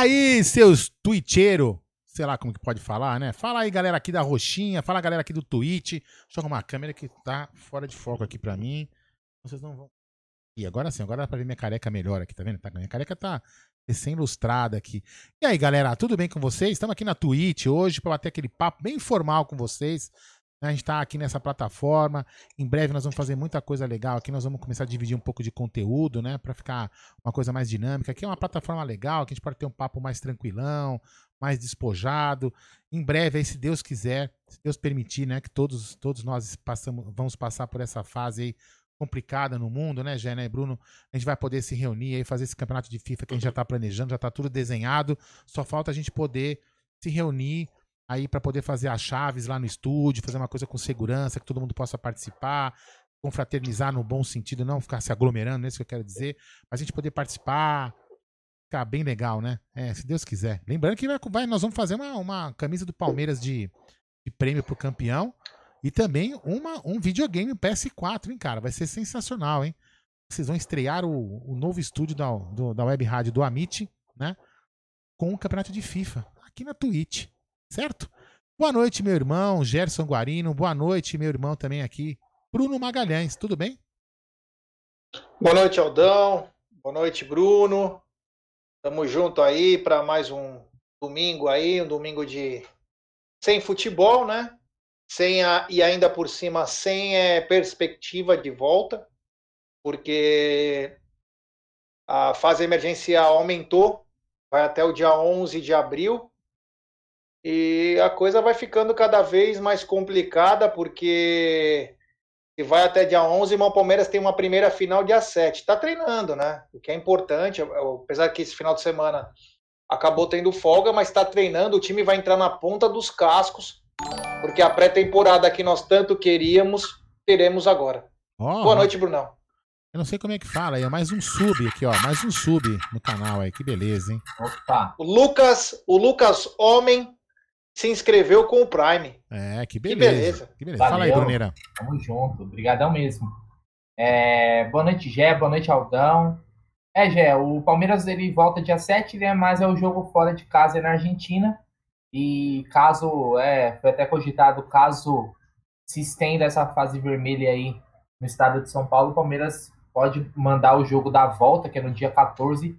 Aí, seus twitcheiros. Sei lá como que pode falar, né? Fala aí, galera aqui da Roxinha. Fala, galera aqui do Twitch. Deixa eu arrumar a câmera que tá fora de foco aqui pra mim. Vocês não vão. E agora sim, agora dá pra ver minha careca melhor aqui, tá vendo? Tá, minha careca tá recém-ilustrada aqui. E aí, galera, tudo bem com vocês? Estamos aqui na Twitch hoje para bater aquele papo bem informal com vocês. A gente está aqui nessa plataforma. Em breve nós vamos fazer muita coisa legal aqui. Nós vamos começar a dividir um pouco de conteúdo, né? Para ficar uma coisa mais dinâmica. Aqui é uma plataforma legal, que a gente pode ter um papo mais tranquilão, mais despojado. Em breve, aí, se Deus quiser, se Deus permitir, né? Que todos, todos nós passamos, vamos passar por essa fase aí complicada no mundo, né, Gé, né, Bruno? A gente vai poder se reunir aí, fazer esse campeonato de FIFA que a gente já está planejando, já está tudo desenhado. Só falta a gente poder se reunir aí para poder fazer as chaves lá no estúdio, fazer uma coisa com segurança, que todo mundo possa participar, confraternizar no bom sentido, não ficar se aglomerando, é isso que eu quero dizer, mas a gente poder participar, ficar bem legal, né? É, se Deus quiser. Lembrando que vai, nós vamos fazer uma, uma camisa do Palmeiras de, de prêmio pro campeão e também uma, um videogame PS4, hein, cara? Vai ser sensacional, hein? Vocês vão estrear o, o novo estúdio da, do, da web rádio do Amit, né? Com o campeonato de FIFA, aqui na Twitch certo? Boa noite, meu irmão Gerson Guarino. Boa noite, meu irmão também aqui, Bruno Magalhães. Tudo bem? Boa noite, Aldão. Boa noite, Bruno. Tamo junto aí para mais um domingo aí, um domingo de sem futebol, né? Sem a... e ainda por cima sem é, perspectiva de volta, porque a fase emergencial aumentou, vai até o dia 11 de abril e a coisa vai ficando cada vez mais complicada, porque se vai até dia 11, o Palmeiras tem uma primeira final dia 7. Está treinando, né? O que é importante, apesar que esse final de semana acabou tendo folga, mas está treinando. O time vai entrar na ponta dos cascos, porque a pré-temporada que nós tanto queríamos, teremos agora. Oh, Boa noite, Brunão. Eu não sei como é que fala, é mais um sub aqui, ó, mais um sub no canal aí, que beleza, hein? Opa. O Lucas, o Lucas Homem se inscreveu com o Prime. É, que beleza. Que beleza. Que beleza. Fala aí, Bruneira. Tamo junto. Obrigadão mesmo. É, boa noite, Gé. Boa noite, Aldão. É, Gé, o Palmeiras ele volta dia 7, né? Mas é o jogo fora de casa na Argentina. E caso, é, foi até cogitado, caso se estenda essa fase vermelha aí no estado de São Paulo, o Palmeiras pode mandar o jogo da volta, que é no dia 14,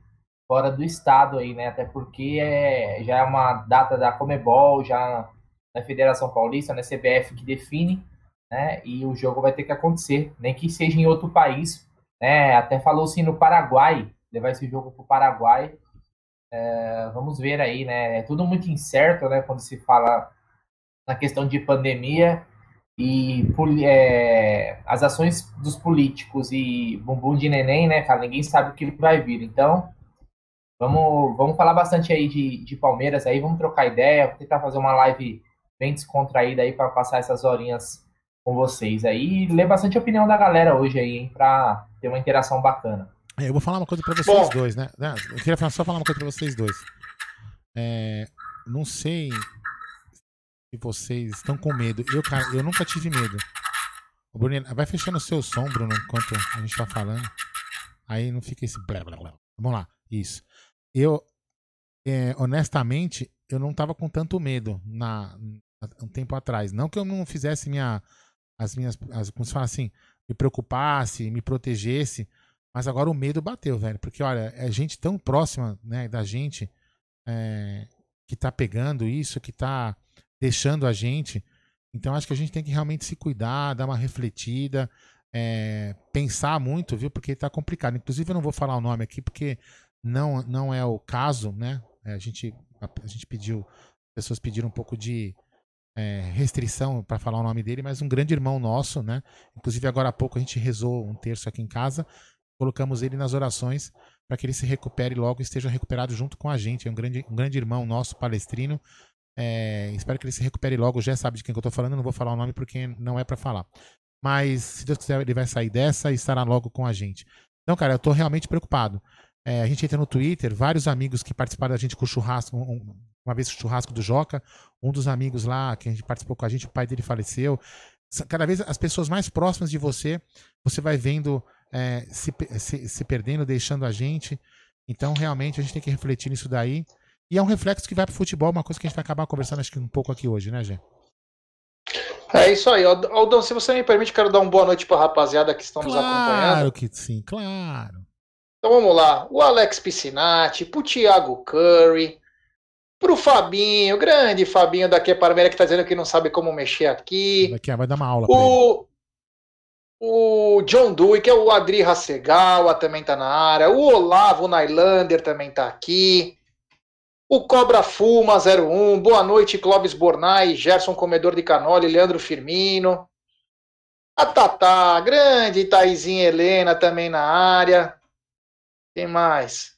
fora do estado aí, né? Até porque é, já é uma data da Comebol, já na Federação Paulista, na CBF que define, né? E o jogo vai ter que acontecer, nem que seja em outro país, né? Até falou-se no Paraguai, levar esse jogo para o Paraguai. É, vamos ver aí, né? É tudo muito incerto, né? Quando se fala na questão de pandemia e é, as ações dos políticos e bumbum de neném, né, cara? Ninguém sabe o que vai vir. Então, vamos, vamos falar bastante aí de, de Palmeiras aí, vamos trocar ideia, vou tentar fazer uma live bem descontraída aí para passar essas horinhas com vocês aí e ler bastante a opinião da galera hoje aí, hein, para ter uma interação bacana. É, eu vou falar uma coisa para vocês Bom. dois, né? Eu queria só falar uma coisa para vocês dois. É, não sei se vocês estão com medo. Eu, cara, eu nunca tive medo. O Bruno, vai fechando o seu som, Bruno, enquanto a gente tá falando. Aí não fica esse blá blá blá. Vamos lá, isso. Eu, é, honestamente, eu não tava com tanto medo na, um tempo atrás. Não que eu não fizesse minha, as minhas, as, como se fala assim, me preocupasse, me protegesse, mas agora o medo bateu, velho. Porque, olha, é gente tão próxima né, da gente é, que tá pegando isso, que tá deixando a gente. Então acho que a gente tem que realmente se cuidar, dar uma refletida, é, pensar muito, viu? Porque tá complicado. Inclusive eu não vou falar o nome aqui porque não não é o caso, né? É, a gente a, a gente pediu, as pessoas pediram um pouco de é, restrição para falar o nome dele, mas um grande irmão nosso, né? Inclusive agora há pouco a gente rezou um terço aqui em casa, colocamos ele nas orações para que ele se recupere logo e esteja recuperado junto com a gente. É um grande, um grande irmão nosso, palestrino, é, espero que ele se recupere logo. Já sabe de quem que eu tô falando, não vou falar o nome porque não é para falar. Mas, se Deus quiser, ele vai sair dessa e estará logo com a gente. Então, cara, eu tô realmente preocupado. É, a gente entra no Twitter, vários amigos que participaram da gente com o churrasco, um, uma vez o churrasco do Joca, um dos amigos lá que a gente participou com a gente, o pai dele faleceu. Cada vez as pessoas mais próximas de você, você vai vendo é, se, se, se perdendo, deixando a gente. Então, realmente, a gente tem que refletir nisso daí. E é um reflexo que vai pro futebol, uma coisa que a gente vai acabar conversando acho que um pouco aqui hoje, né, Gê? É isso aí. Aldão, se você me permite, quero dar uma boa noite para a rapaziada que estão claro nos acompanhando. Claro que sim, claro. Então vamos lá. O Alex Piscinati, pro Thiago Curry, pro Fabinho, grande Fabinho daqui a Parmeira que tá dizendo que não sabe como mexer aqui. Daqui vai dar uma aula o, o John Dewey, que é o Adri Rassegal, também tá na área. O Olavo Nylander também tá aqui. O Cobra Fuma 01, boa noite, Clóvis Bornai, Gerson Comedor de Canoli, Leandro Firmino. A Tatá, grande Taizinha Helena também na área. Quem mais?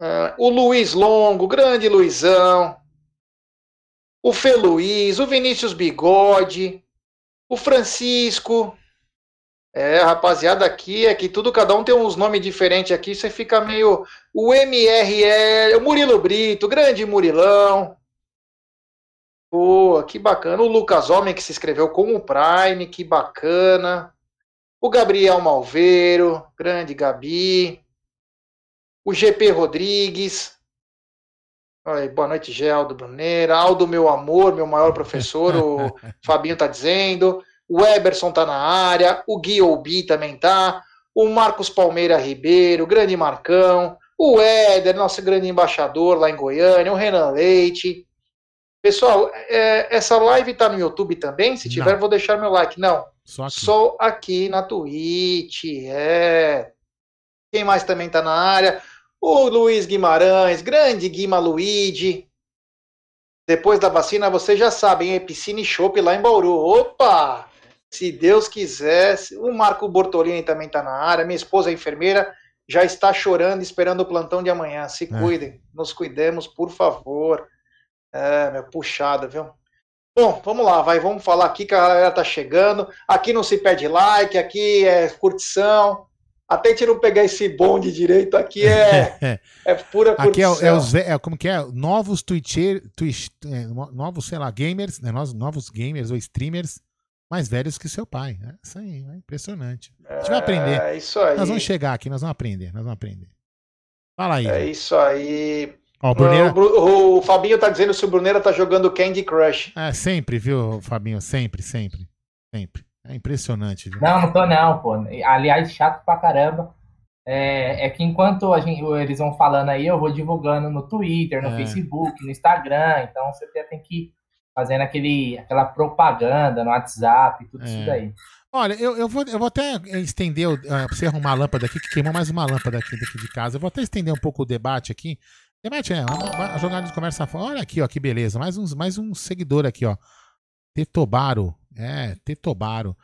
Uh, o Luiz Longo, grande Luizão. O Fê Luiz, o Vinícius Bigode, o Francisco, é, rapaziada, aqui é que tudo, cada um tem uns nomes diferentes aqui, você fica meio. O MRL, o Murilo Brito, grande Murilão. Pô, que bacana. O Lucas Homem que se inscreveu com o Prime, que bacana. O Gabriel Malveiro, grande Gabi. O GP Rodrigues. Oi, boa noite, Geldo Bruneira. Aldo, meu amor, meu maior professor, o Fabinho tá dizendo o Eberson tá na área, o Gui Oubi também tá, o Marcos Palmeira Ribeiro, grande Marcão, o Éder, nosso grande embaixador lá em Goiânia, o Renan Leite. Pessoal, é, essa live tá no YouTube também? Se tiver, Não. vou deixar meu like. Não, só aqui. só aqui na Twitch, é. Quem mais também tá na área? O Luiz Guimarães, grande Guima Luigi. Depois da vacina, vocês já sabem, é piscina e chopp lá em Bauru. Opa! Se Deus quiser, o Marco Bortolini também está na área, minha esposa é enfermeira, já está chorando, esperando o plantão de amanhã. Se é. cuidem, nos cuidemos, por favor. É, meu, puxada, viu? Bom, vamos lá, vai, vamos falar aqui que a galera tá chegando. Aqui não se pede like, aqui é curtição. Até a gente não pegar esse bonde direito, aqui é, é pura curtição. Aqui é, é, os, é, como que é? Novos Twitcher, Twitch, é, novos, sei lá, gamers, né? novos gamers ou streamers mais velhos que seu pai. É isso aí, é impressionante. A gente vai aprender. É isso aí. Nós vamos chegar aqui, nós vamos aprender, nós vamos aprender. Fala aí. É isso aí. Ó, o Bruneira... O, Bru- o Fabinho tá dizendo se o Bruneira tá jogando Candy Crush. É, sempre, viu, Fabinho? Sempre, sempre. Sempre. É impressionante, viu? Não, não tô não, pô. Aliás, chato pra caramba. É, é que enquanto a gente, eles vão falando aí, eu vou divulgando no Twitter, no É. Facebook, no Instagram. Então você tem que ir fazendo aquele, aquela propaganda no WhatsApp, tudo É. isso daí. Olha, eu, eu, vou, eu vou até estender, o- ah, pra você arrumar a lâmpada aqui, que queimou mais uma lâmpada aqui, daqui de casa. Eu vou até estender um pouco o debate aqui. Debate é, uma jogada de conversa fora. Olha aqui, ó, que beleza. Mais, uns, mais um seguidor aqui, ó. Tetobaro. É, Tetobaro.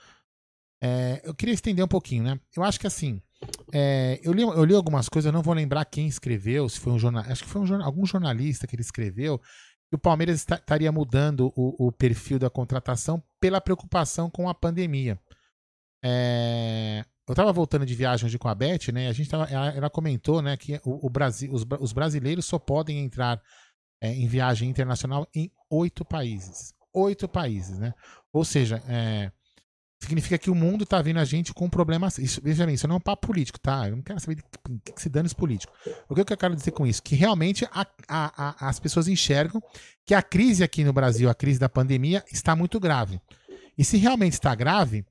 É, eu queria estender um pouquinho, né? Eu acho que assim. é, eu, li, eu li algumas coisas, eu não vou lembrar quem escreveu, se foi um jornal. Acho que foi um, algum jornalista que ele escreveu. Que o Palmeiras esta- estaria mudando o, o perfil da contratação pela preocupação com a pandemia. É, eu tava voltando de viagem hoje com a Beth, né? A gente tava, ela, ela comentou, né, que o, o Brasil, os, os brasileiros só podem entrar é, em viagem internacional em oito países. Oito países, né? Ou seja, é, significa que o mundo tá vendo a gente com problemas. Isso, veja bem, isso não é um papo político, tá? Eu não quero saber de que que se dane político. O que eu quero dizer com isso? Que realmente a- a- a- as pessoas enxergam que a crise aqui no Brasil, a crise da pandemia, está muito grave. E se realmente está grave,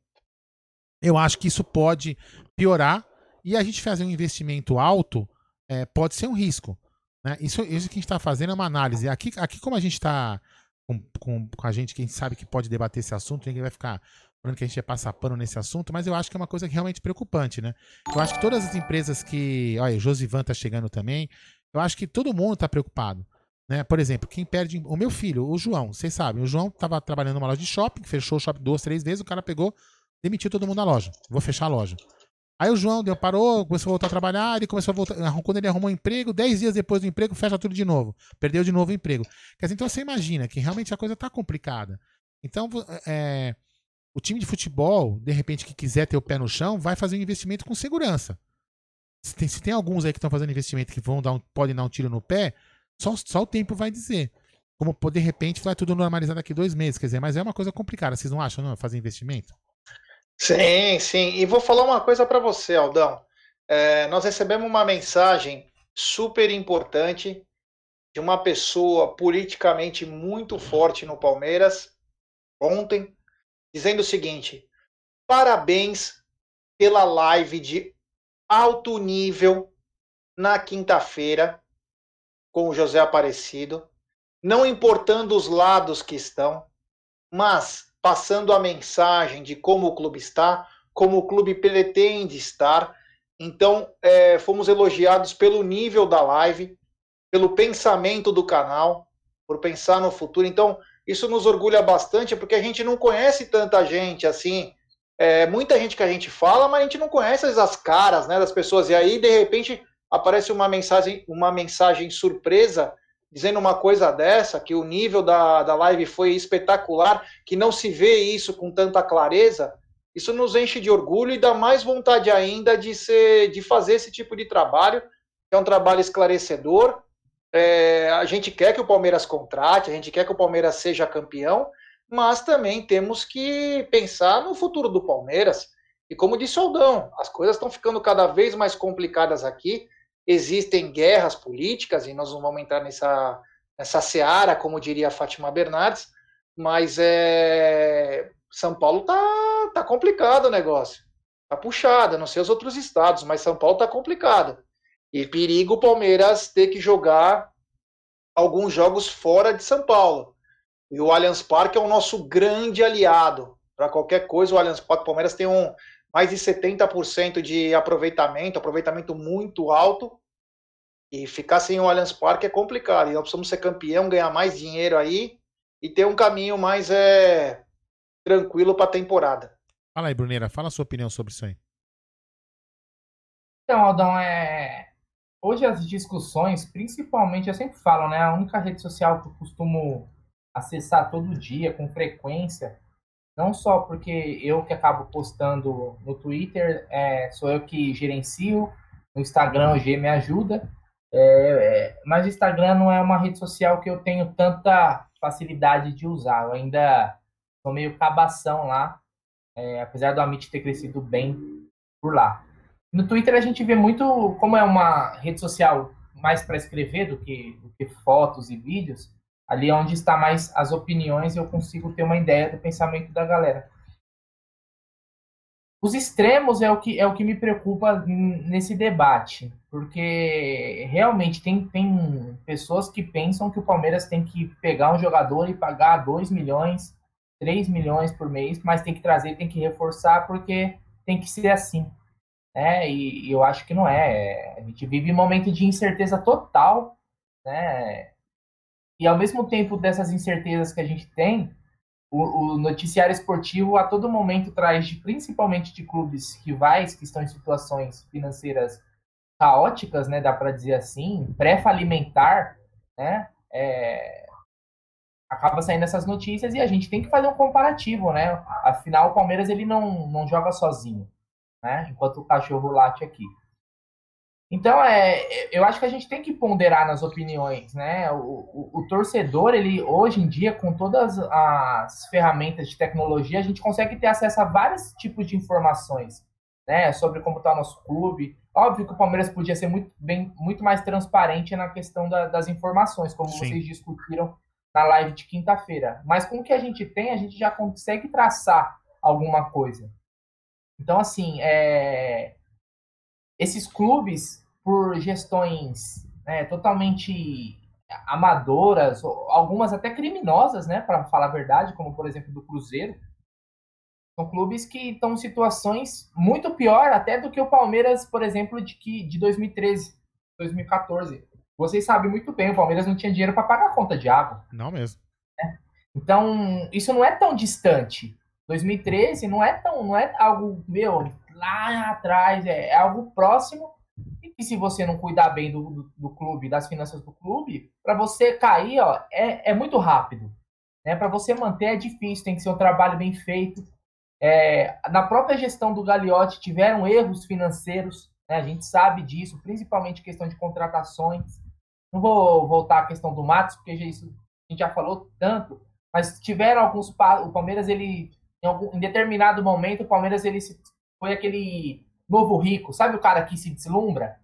eu acho que isso pode piorar e a gente fazer um investimento alto é, pode ser um risco. Né? Isso, isso que a gente está fazendo é uma análise. Aqui, aqui como a gente está com, com, com a gente, quem sabe que pode debater esse assunto, ninguém vai ficar falando que a gente ia passar pano nesse assunto, mas eu acho que é uma coisa realmente preocupante, né? Eu acho que todas as empresas que. Olha, Josivan tá chegando também. Eu acho que todo mundo está preocupado. Né? Por exemplo, quem perde. O meu filho, o João, vocês sabem, o João estava trabalhando numa loja de shopping, fechou o shopping duas, três vezes, o cara pegou, demitiu todo mundo da loja. Vou fechar a loja. Aí o João deu, parou, começou a voltar a trabalhar, ele começou a voltar. Quando ele arrumou um emprego, 10 dias depois do emprego, fecha tudo de novo. Perdeu de novo o emprego. Quer dizer, então você imagina que realmente a coisa tá complicada. Então, é, o time de futebol, de repente, que quiser ter o pé no chão, vai fazer um investimento com segurança. Se tem, se tem alguns aí que estão fazendo investimento que vão dar um, podem dar um tiro no pé, só, só o tempo vai dizer. Como de repente vai tudo normalizar daqui dois meses, quer dizer, mas é uma coisa complicada. Vocês não acham, não? Fazer investimento? Sim, sim. E vou falar uma coisa para você, Aldão. É, nós recebemos uma mensagem super importante de uma pessoa politicamente muito forte no Palmeiras ontem, dizendo o seguinte: parabéns pela live de alto nível na quinta-feira com o José Aparecido, não importando os lados que estão, mas passando a mensagem de como o clube está, como o clube pretende estar. Então, é, fomos elogiados pelo nível da live, pelo pensamento do canal, por pensar no futuro. Então, isso nos orgulha bastante, porque a gente não conhece tanta gente assim. É, muita gente que a gente fala, mas a gente não conhece as caras né, das pessoas. E aí, de repente, aparece uma mensagem, uma mensagem surpresa dizendo uma coisa dessa, que o nível da, da live foi espetacular, que não se vê isso com tanta clareza, isso nos enche de orgulho e dá mais vontade ainda de ser, de fazer esse tipo de trabalho, que é um trabalho esclarecedor. É, a gente quer que o Palmeiras contrate, a gente quer que o Palmeiras seja campeão, mas também temos que pensar no futuro do Palmeiras. E como disse o Aldão, as coisas estão ficando cada vez mais complicadas aqui existem guerras políticas, e nós não vamos entrar nessa, nessa seara, como diria a Fátima Bernardes, mas é, São Paulo tá, tá complicado o negócio. Tá puxado, não sei os outros estados, mas São Paulo tá complicado. E perigo o Palmeiras ter que jogar alguns jogos fora de São Paulo. E o Allianz Parque é o nosso grande aliado. Para qualquer coisa, o Allianz Parque, Palmeiras tem um, mais de 70% de aproveitamento, aproveitamento muito alto. E ficar sem o Allianz Parque é complicado. E nós precisamos ser campeão, ganhar mais dinheiro aí e ter um caminho mais é, tranquilo para a temporada. Fala aí, Bruneira, fala a sua opinião sobre isso aí. Então, Aldão, é... hoje as discussões, principalmente, eu sempre falo, né? A única rede social que eu costumo acessar todo dia, com frequência, não só porque eu que acabo postando no Twitter, é, sou eu que gerencio, no Instagram o G me ajuda, é, é, mas o Instagram não é uma rede social que eu tenho tanta facilidade de usar, eu ainda sou meio cabação lá, é, apesar do Amit ter crescido bem por lá. No Twitter a gente vê muito, como é uma rede social mais para escrever do que, do que fotos e vídeos, ali é onde está mais as opiniões eu consigo ter uma ideia do pensamento da galera. Os extremos é o que, é o que me preocupa nesse debate, porque realmente tem, tem pessoas que pensam que o Palmeiras tem que pegar um jogador e pagar 2 milhões, 3 milhões por mês, mas tem que trazer, tem que reforçar, porque tem que ser assim. Né? E, e eu acho que não é. A gente vive um momento de incerteza total, né? E ao mesmo tempo dessas incertezas que a gente tem, o, o, noticiário esportivo a todo momento traz, de, principalmente de clubes rivais que estão em situações financeiras caóticas, né, dá para dizer assim, pré-falimentar, né, é, acaba saindo essas notícias e a gente tem que fazer um comparativo, né? Afinal, o Palmeiras ele não, não joga sozinho, né? Enquanto o cachorro late aqui. Então, é, eu acho que a gente tem que ponderar nas opiniões, né? O, o, o, torcedor, ele hoje em dia, com todas as ferramentas de tecnologia, a gente consegue ter acesso a vários tipos de informações, né? Sobre como está o nosso clube. Óbvio que o Palmeiras podia ser muito, bem, muito mais transparente na questão da, das informações, como Sim. vocês discutiram na live de quinta-feira. Mas com o que a gente tem, a gente já consegue traçar alguma coisa. Então, assim, é... esses clubes por gestões né, totalmente amadoras, algumas até criminosas, né, para falar a verdade, como por exemplo do Cruzeiro. São clubes que estão em situações muito pior até do que o Palmeiras, por exemplo, de que de 2013, 2014. Vocês sabem muito bem, o Palmeiras não tinha dinheiro para pagar a conta de água. Não mesmo. Né? Então, isso não é tão distante. 2013 não é tão, não é algo meu lá atrás, é, é algo próximo e se você não cuidar bem do, do, do clube, das finanças do clube, para você cair, ó, é, é muito rápido. Né? Para você manter é difícil, tem que ser um trabalho bem feito. É, na própria gestão do Gagliotti tiveram erros financeiros, né? a gente sabe disso, principalmente questão de contratações. Não vou voltar à questão do Matos, porque isso a gente já falou tanto, mas tiveram alguns o Palmeiras ele em, algum, em determinado momento o Palmeiras ele foi aquele novo rico, sabe o cara que se deslumbra?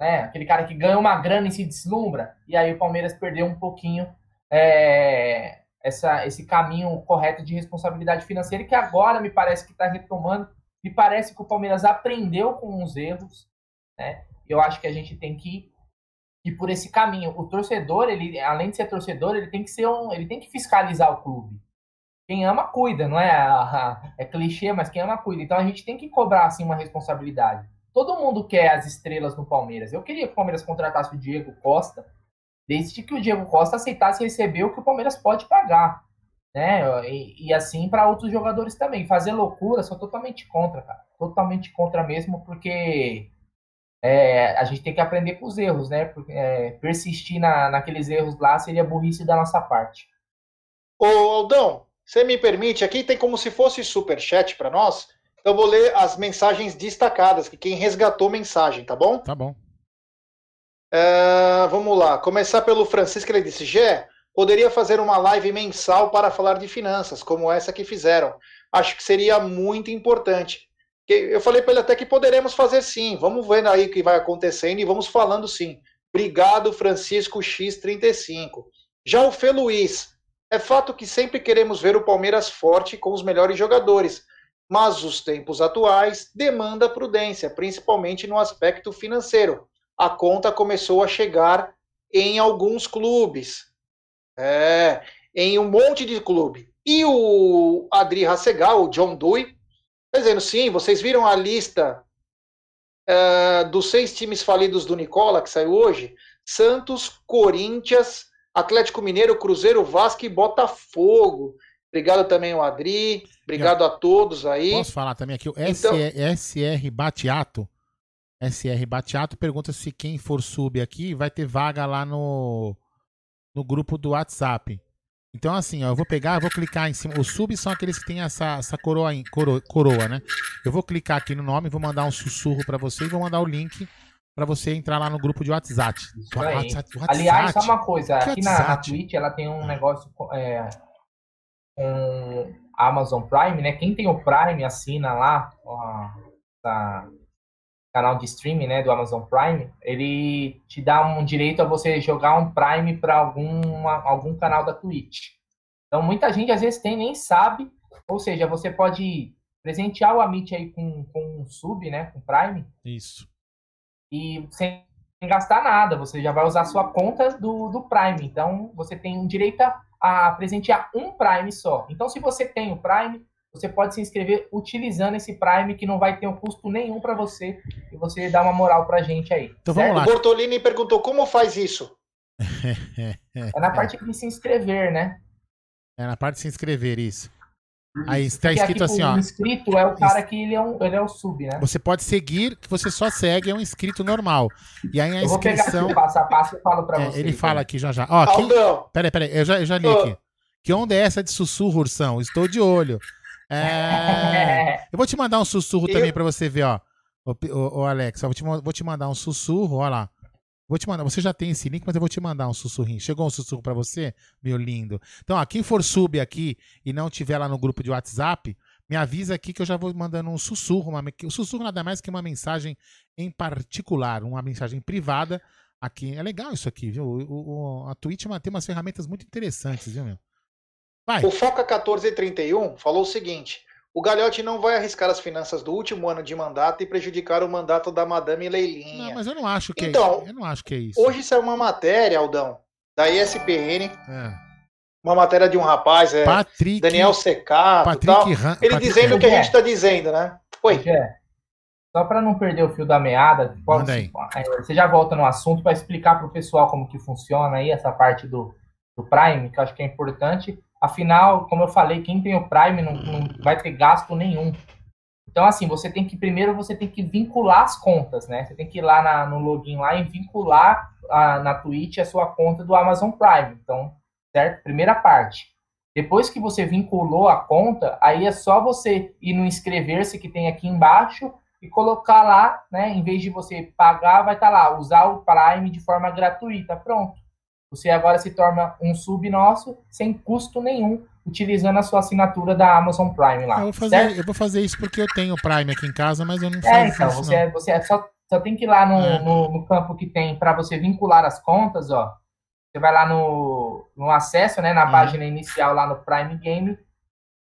né? Aquele cara que ganha uma grana e se deslumbra. E aí o Palmeiras perdeu um pouquinho é, essa, esse caminho correto de responsabilidade financeira, que agora me parece que está retomando. Me parece que o Palmeiras aprendeu com os erros. Né? Eu acho que a gente tem que ir por esse caminho. O torcedor, ele, além de ser torcedor, ele tem que ser um, ele tem que fiscalizar o clube. Quem ama cuida, não é? É clichê, mas quem ama cuida. Então a gente tem que cobrar assim uma responsabilidade. Todo mundo quer as estrelas no Palmeiras. Eu queria que o Palmeiras contratasse o Diego Costa, desde que o Diego Costa aceitasse receber o que o Palmeiras pode pagar. Né? E, e assim para outros jogadores também. Fazer loucura, sou totalmente contra, cara. Totalmente contra mesmo, porque é, a gente tem que aprender com os erros, né? Porque, é, persistir na, naqueles erros lá seria burrice da nossa parte. Ô Aldão, você me permite, aqui tem como se fosse super chat para nós. Eu vou ler as mensagens destacadas, que quem resgatou mensagem, tá bom? Tá bom. Uh, vamos lá. Começar pelo Francisco, ele disse: Gé, poderia fazer uma live mensal para falar de finanças, como essa que fizeram. Acho que seria muito importante. Eu falei para ele até que poderemos fazer sim. Vamos vendo aí o que vai acontecendo e vamos falando sim. Obrigado, Francisco X35. Já o Fê Luiz. É fato que sempre queremos ver o Palmeiras forte com os melhores jogadores mas os tempos atuais demanda prudência, principalmente no aspecto financeiro. A conta começou a chegar em alguns clubes, é, em um monte de clube. E o Adri Rassegal, o John Dewey, tá dizendo, sim, vocês viram a lista é, dos seis times falidos do Nicola, que saiu hoje? Santos, Corinthians, Atlético Mineiro, Cruzeiro, Vasco e Botafogo. Obrigado também ao Adri. Obrigado a todos aí. Posso falar também aqui? O então... SR Batiato. SR Batiato pergunta se quem for sub aqui vai ter vaga lá no, no grupo do WhatsApp. Então, assim, ó, eu vou pegar, eu vou clicar em cima. Os subs são aqueles que têm essa, essa coroa, coro, coroa, né? Eu vou clicar aqui no nome, vou mandar um sussurro para você e vou mandar o link para você entrar lá no grupo de WhatsApp. WhatsApp, WhatsApp. Aliás, só uma coisa, aqui na, na Twitch ela tem um negócio é, um, Amazon Prime, né? Quem tem o Prime assina lá, ó, tá, canal de streaming, né, do Amazon Prime, ele te dá um direito a você jogar um Prime para algum canal da Twitch. Então muita gente às vezes tem nem sabe, ou seja, você pode presentear o Amit aí com, com um sub, né, com Prime. Isso. E sem gastar nada, você já vai usar a sua conta do, do Prime. Então você tem um direito a, a presentear um Prime só. Então se você tem o Prime, você pode se inscrever utilizando esse Prime que não vai ter um custo nenhum para você e você dá uma moral pra gente aí. Então certo? vamos lá. O Bortolini perguntou como faz isso. é na parte de se inscrever, né? É na parte de se inscrever, isso. Aí está escrito aqui, assim, ó. O inscrito é o cara que ele é, um, ele é o sub, né? Você pode seguir, que você só segue, é um inscrito normal. E aí a eu inscrição. Vou pegar aqui, passo a passo e falo pra é, você. Ele fala aqui já já. Ó, quem... Peraí, peraí, eu já, eu já li aqui. Que onda é essa de sussurro, Ursão? Estou de olho. É... eu vou te mandar um sussurro eu... também para você ver, ó. Ô, ô, ô Alex, eu vou te, vou te mandar um sussurro, ó lá. Vou te mandar, você já tem esse link, mas eu vou te mandar um sussurrinho. Chegou um sussurro para você, meu lindo? Então, ó, quem for sub aqui e não tiver lá no grupo de WhatsApp, me avisa aqui que eu já vou mandando um sussurro. Uma, o sussurro nada mais que uma mensagem em particular, uma mensagem privada aqui. É legal isso aqui, viu? O, o, a Twitch tem umas ferramentas muito interessantes, viu, meu? Vai. O Foca 1431 falou o seguinte: o Galhote não vai arriscar as finanças do último ano de mandato e prejudicar o mandato da Madame Leilinha. Não, mas eu não acho que é então, é, eu não acho que é isso. Hoje saiu uma matéria, Aldão, da ESPN. É. Uma matéria de um rapaz, é, Patrick, Daniel Secato, Patrick tal, Han, ele Patrick dizendo o que a gente está dizendo, né? Oi. Só para não perder o fio da meada, pode, é, você já volta no assunto para explicar para o pessoal como que funciona aí essa parte do, do Prime, que eu acho que é importante. Afinal, como eu falei, quem tem o Prime não, não vai ter gasto nenhum. Então, assim, você tem que, primeiro, você tem que vincular as contas, né? Você tem que ir lá na, no login lá e vincular a, na Twitch a sua conta do Amazon Prime. Então, certo? Primeira parte. Depois que você vinculou a conta, aí é só você ir no inscrever-se que tem aqui embaixo e colocar lá, né? Em vez de você pagar, vai estar tá lá, usar o Prime de forma gratuita. Pronto. Você agora se torna um sub nosso sem custo nenhum, utilizando a sua assinatura da Amazon Prime lá. Eu vou fazer, eu vou fazer isso porque eu tenho Prime aqui em casa, mas eu não faço é, então, isso. Você, não. você é só, só tem que ir lá no, é. no, no campo que tem para você vincular as contas, ó. Você vai lá no, no acesso, né, na uhum. página inicial lá no Prime Game,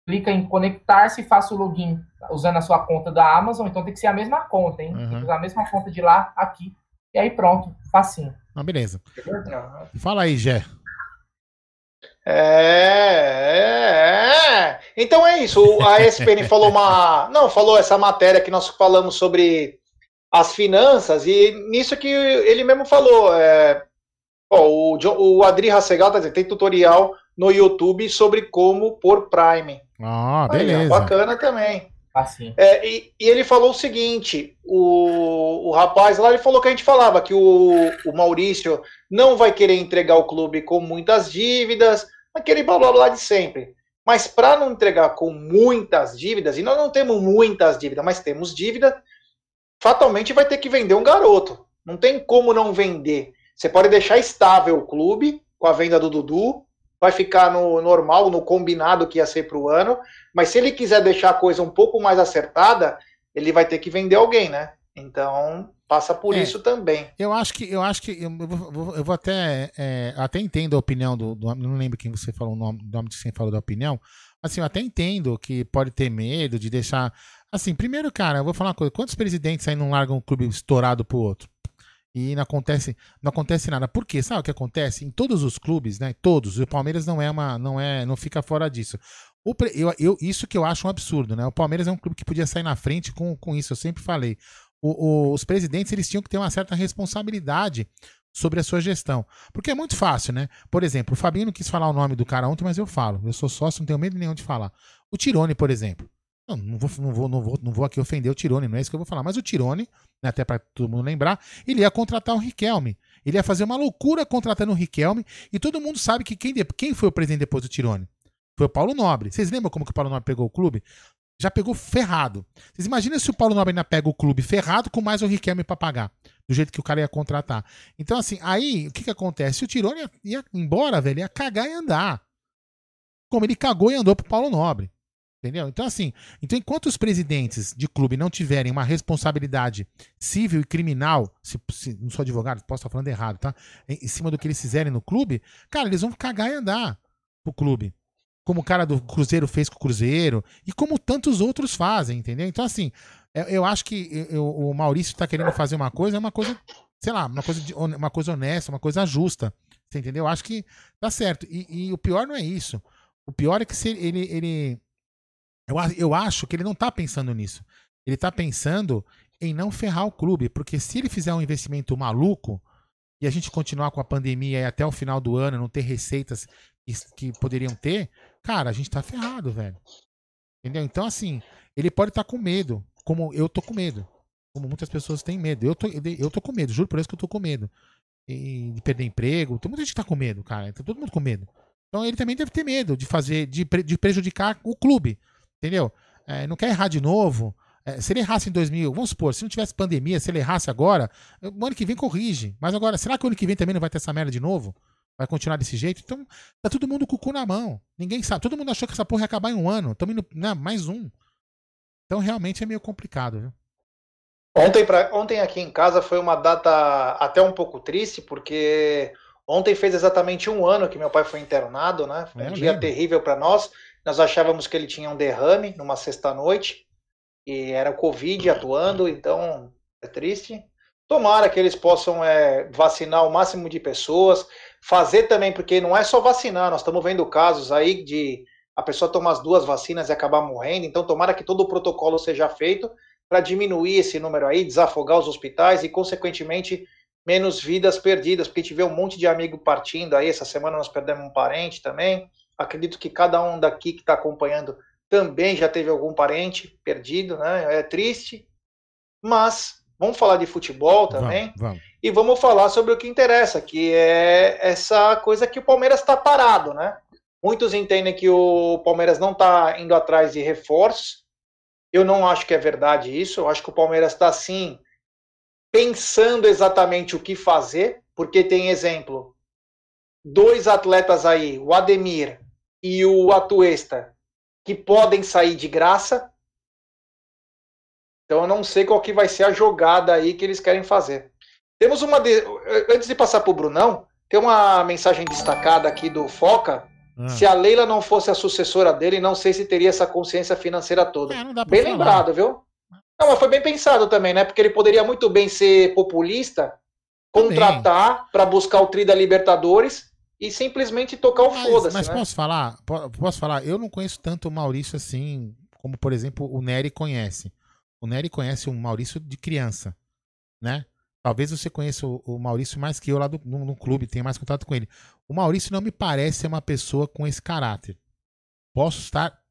clica em conectar-se e faça o login usando a sua conta da Amazon. Então tem que ser a mesma conta, hein? Uhum. Tem que uhum. usar a mesma conta de lá aqui. E aí pronto, facinho. Ah, beleza. Fala aí, Gé. É, é, é. Então é isso. A ESPN falou uma. Não, falou essa matéria que nós falamos sobre as finanças, e nisso que ele mesmo falou. É, ó, o, John, o Adri Rassegal tá dizendo, tem tutorial no YouTube sobre como pôr Prime. Ah, beleza. Aí, bacana também. Assim. É, e, e, ele falou o seguinte: o, o rapaz lá ele falou que a gente falava que o, o Maurício não vai querer entregar o clube com muitas dívidas, aquele blá blá blá de sempre. Mas para não entregar com muitas dívidas, e nós não temos muitas dívidas, mas temos dívida, fatalmente vai ter que vender um garoto. Não tem como não vender. Você pode deixar estável o clube com a venda do Dudu, vai ficar no normal, no combinado que ia ser para o ano, mas se ele quiser deixar a coisa um pouco mais acertada, ele vai ter que vender alguém, né? Então passa por é, isso também. Eu acho que eu acho que eu vou, eu vou até é, até entendo a opinião do, do, não lembro quem você falou o nome, nome de quem falou da opinião. Assim, eu até entendo que pode ter medo de deixar. Assim, primeiro, cara, eu vou falar uma coisa. Quantos presidentes aí não largam um clube estourado pro outro? E não acontece, não acontece nada. Por quê? Sabe o que acontece? Em todos os clubes, né? Todos, o Palmeiras não é uma, não é, não fica fora disso. O, eu, eu, isso que eu acho um absurdo, né? O Palmeiras é um clube que podia sair na frente com, com isso, eu sempre falei. O, o, os presidentes eles tinham que ter uma certa responsabilidade sobre a sua gestão. Porque é muito fácil, né? Por exemplo, o Fabinho não quis falar o nome do cara ontem, mas eu falo. Eu sou sócio, não tenho medo nenhum de falar. O Tirone, por exemplo. Não, não, vou, não, vou, não, vou, não vou aqui ofender o Tirone, não é isso que eu vou falar. Mas o Tirone, né, até para todo mundo lembrar, ele ia contratar o Riquelme. Ele ia fazer uma loucura contratando o Riquelme. E todo mundo sabe que quem, quem foi o presidente depois do Tirone? Foi o Paulo Nobre. Vocês lembram como que o Paulo Nobre pegou o clube? Já pegou ferrado. Vocês imaginam se o Paulo Nobre ainda pega o clube ferrado com mais o Riquelme para pagar? Do jeito que o cara ia contratar. Então, assim, aí, o que que acontece? O Tirone ia, ia embora, velho, ia cagar e andar. Como ele cagou e andou pro Paulo Nobre. Entendeu? Então, assim, então, enquanto os presidentes de clube não tiverem uma responsabilidade civil e criminal, se, se não sou advogado, posso estar falando errado, tá? Em, em, cima do que eles fizerem no clube, cara, eles vão cagar e andar pro clube. Como o cara do Cruzeiro fez com o Cruzeiro, e como tantos outros fazem, entendeu? Então, assim, eu, eu acho que eu, o Maurício está querendo fazer uma coisa, é uma coisa, sei lá, uma coisa, de, uma coisa honesta, uma coisa justa. Você entendeu? Eu acho que tá certo. E, e o pior não é isso. O pior é que se ele, ele eu, eu acho que ele não está pensando nisso. Ele está pensando em não ferrar o clube, porque se ele fizer um investimento maluco e a gente continuar com a pandemia e até o final do ano não ter receitas que, que poderiam ter, cara, a gente está ferrado, velho. Entendeu? Então, assim, ele pode estar tá com medo, como eu tô com medo. Como muitas pessoas têm medo. Eu tô, eu tô com medo, juro por isso que eu tô com medo. E de perder emprego. Tem muita gente que tá com medo, cara. Tá todo mundo com medo. Então ele também deve ter medo de fazer, de, de prejudicar o clube. Entendeu? É, não quer errar de novo. É, se ele errasse em 2000, vamos supor, se não tivesse pandemia, se ele errasse agora, o ano que vem corrige. Mas agora, será que o ano que vem também não vai ter essa merda de novo? Vai continuar desse jeito? Então, tá todo mundo com o cu na mão. Ninguém sabe. Todo mundo achou que essa porra ia acabar em um ano. Estamos indo, né, mais um. Então, realmente é meio complicado, viu? Ontem, pra, ontem aqui em casa foi uma data até um pouco triste, porque ontem fez exatamente um ano que meu pai foi internado, né? Foi um é dia terrível para nós. Nós achávamos que ele tinha um derrame numa sexta-noite e era o Covid atuando, então é triste. Tomara que eles possam é, vacinar o máximo de pessoas, fazer também, porque não é só vacinar, nós estamos vendo casos aí de a pessoa tomar as duas vacinas e acabar morrendo, então tomara que todo o protocolo seja feito para diminuir esse número aí, desafogar os hospitais e, consequentemente, menos vidas perdidas, porque tiver um monte de amigo partindo aí, essa semana nós perdemos um parente também, Acredito que cada um daqui que está acompanhando também já teve algum parente perdido, né? É triste, mas vamos falar de futebol também vamos, vamos. e vamos falar sobre o que interessa, que é essa coisa que o Palmeiras está parado, né? Muitos entendem que o Palmeiras não está indo atrás de reforços. Eu não acho que é verdade isso. Eu acho que o Palmeiras está sim pensando exatamente o que fazer, porque tem exemplo dois atletas aí, o Ademir e o Atuesta que podem sair de graça. Então eu não sei qual que vai ser a jogada aí que eles querem fazer. Temos uma de... antes de passar para o Brunão, tem uma mensagem destacada aqui do Foca. Ah. Se a Leila não fosse a sucessora dele, não sei se teria essa consciência financeira toda. É, bem falar. lembrado, viu? Não, mas foi bem pensado também, né? Porque ele poderia muito bem ser populista, contratar para buscar o tri da Libertadores e simplesmente tocar o foda-se. Mas né? posso falar? Posso falar? Eu não conheço tanto o Maurício assim, como por exemplo o Nery conhece. O Nery conhece o Maurício de criança, né? Talvez você conheça o, Maurício mais que eu lá do, no, no, clube, tenha mais contato com ele. O Maurício não me parece ser uma pessoa com esse caráter. Posso estar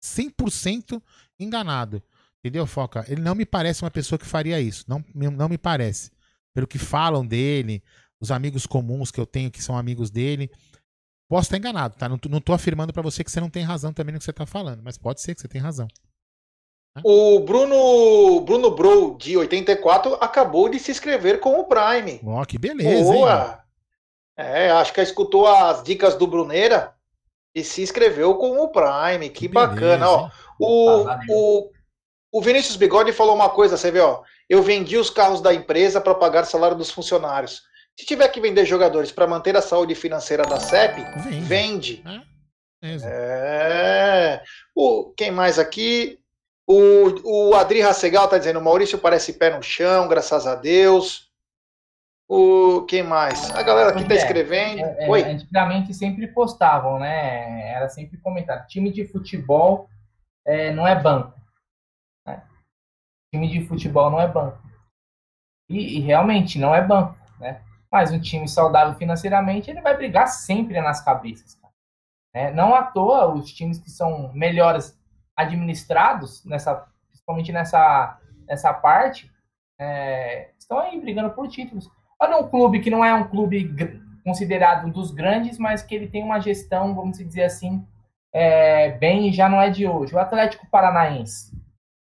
100% enganado. Entendeu, Foca? Ele não me parece uma pessoa que faria isso. Não, não me parece. Pelo que falam dele, os amigos comuns que eu tenho que são amigos dele. Posso estar enganado, tá? Não, não tô afirmando para você que você não tem razão também no que você tá falando, mas pode ser que você tenha razão. Tá? O Bruno Bruno Bro, de 84, acabou de se inscrever com o Prime. Ó, oh, que beleza, Boa. Hein? É, acho que escutou as dicas do Bruneira e se inscreveu com o Prime. Que, que bacana, ó. O, o, o Vinícius Bigode falou uma coisa, você vê, ó. Eu vendi os carros da empresa para pagar o salário dos funcionários. Se tiver que vender jogadores para manter a saúde financeira da CEP, vende. vende. É. é. O, quem mais aqui? O, o Adri Rassegal tá dizendo: Maurício parece pé no chão, graças a Deus. O quem mais? A galera aqui tá é, escrevendo. É, é, Oi. Antigamente sempre postavam, né? Era sempre comentado. Time de futebol é, não é banco. Né? Time de futebol não é banco. E, e realmente não é banco, né? Mas um time saudável financeiramente, ele vai brigar sempre nas cabeças. É, não à toa, os times que são melhores administrados, nessa, principalmente nessa, nessa parte, é, estão aí brigando por títulos. Olha um clube que não é um clube considerado um dos grandes, mas que ele tem uma gestão, vamos dizer assim, é, bem já não é de hoje. O Atlético Paranaense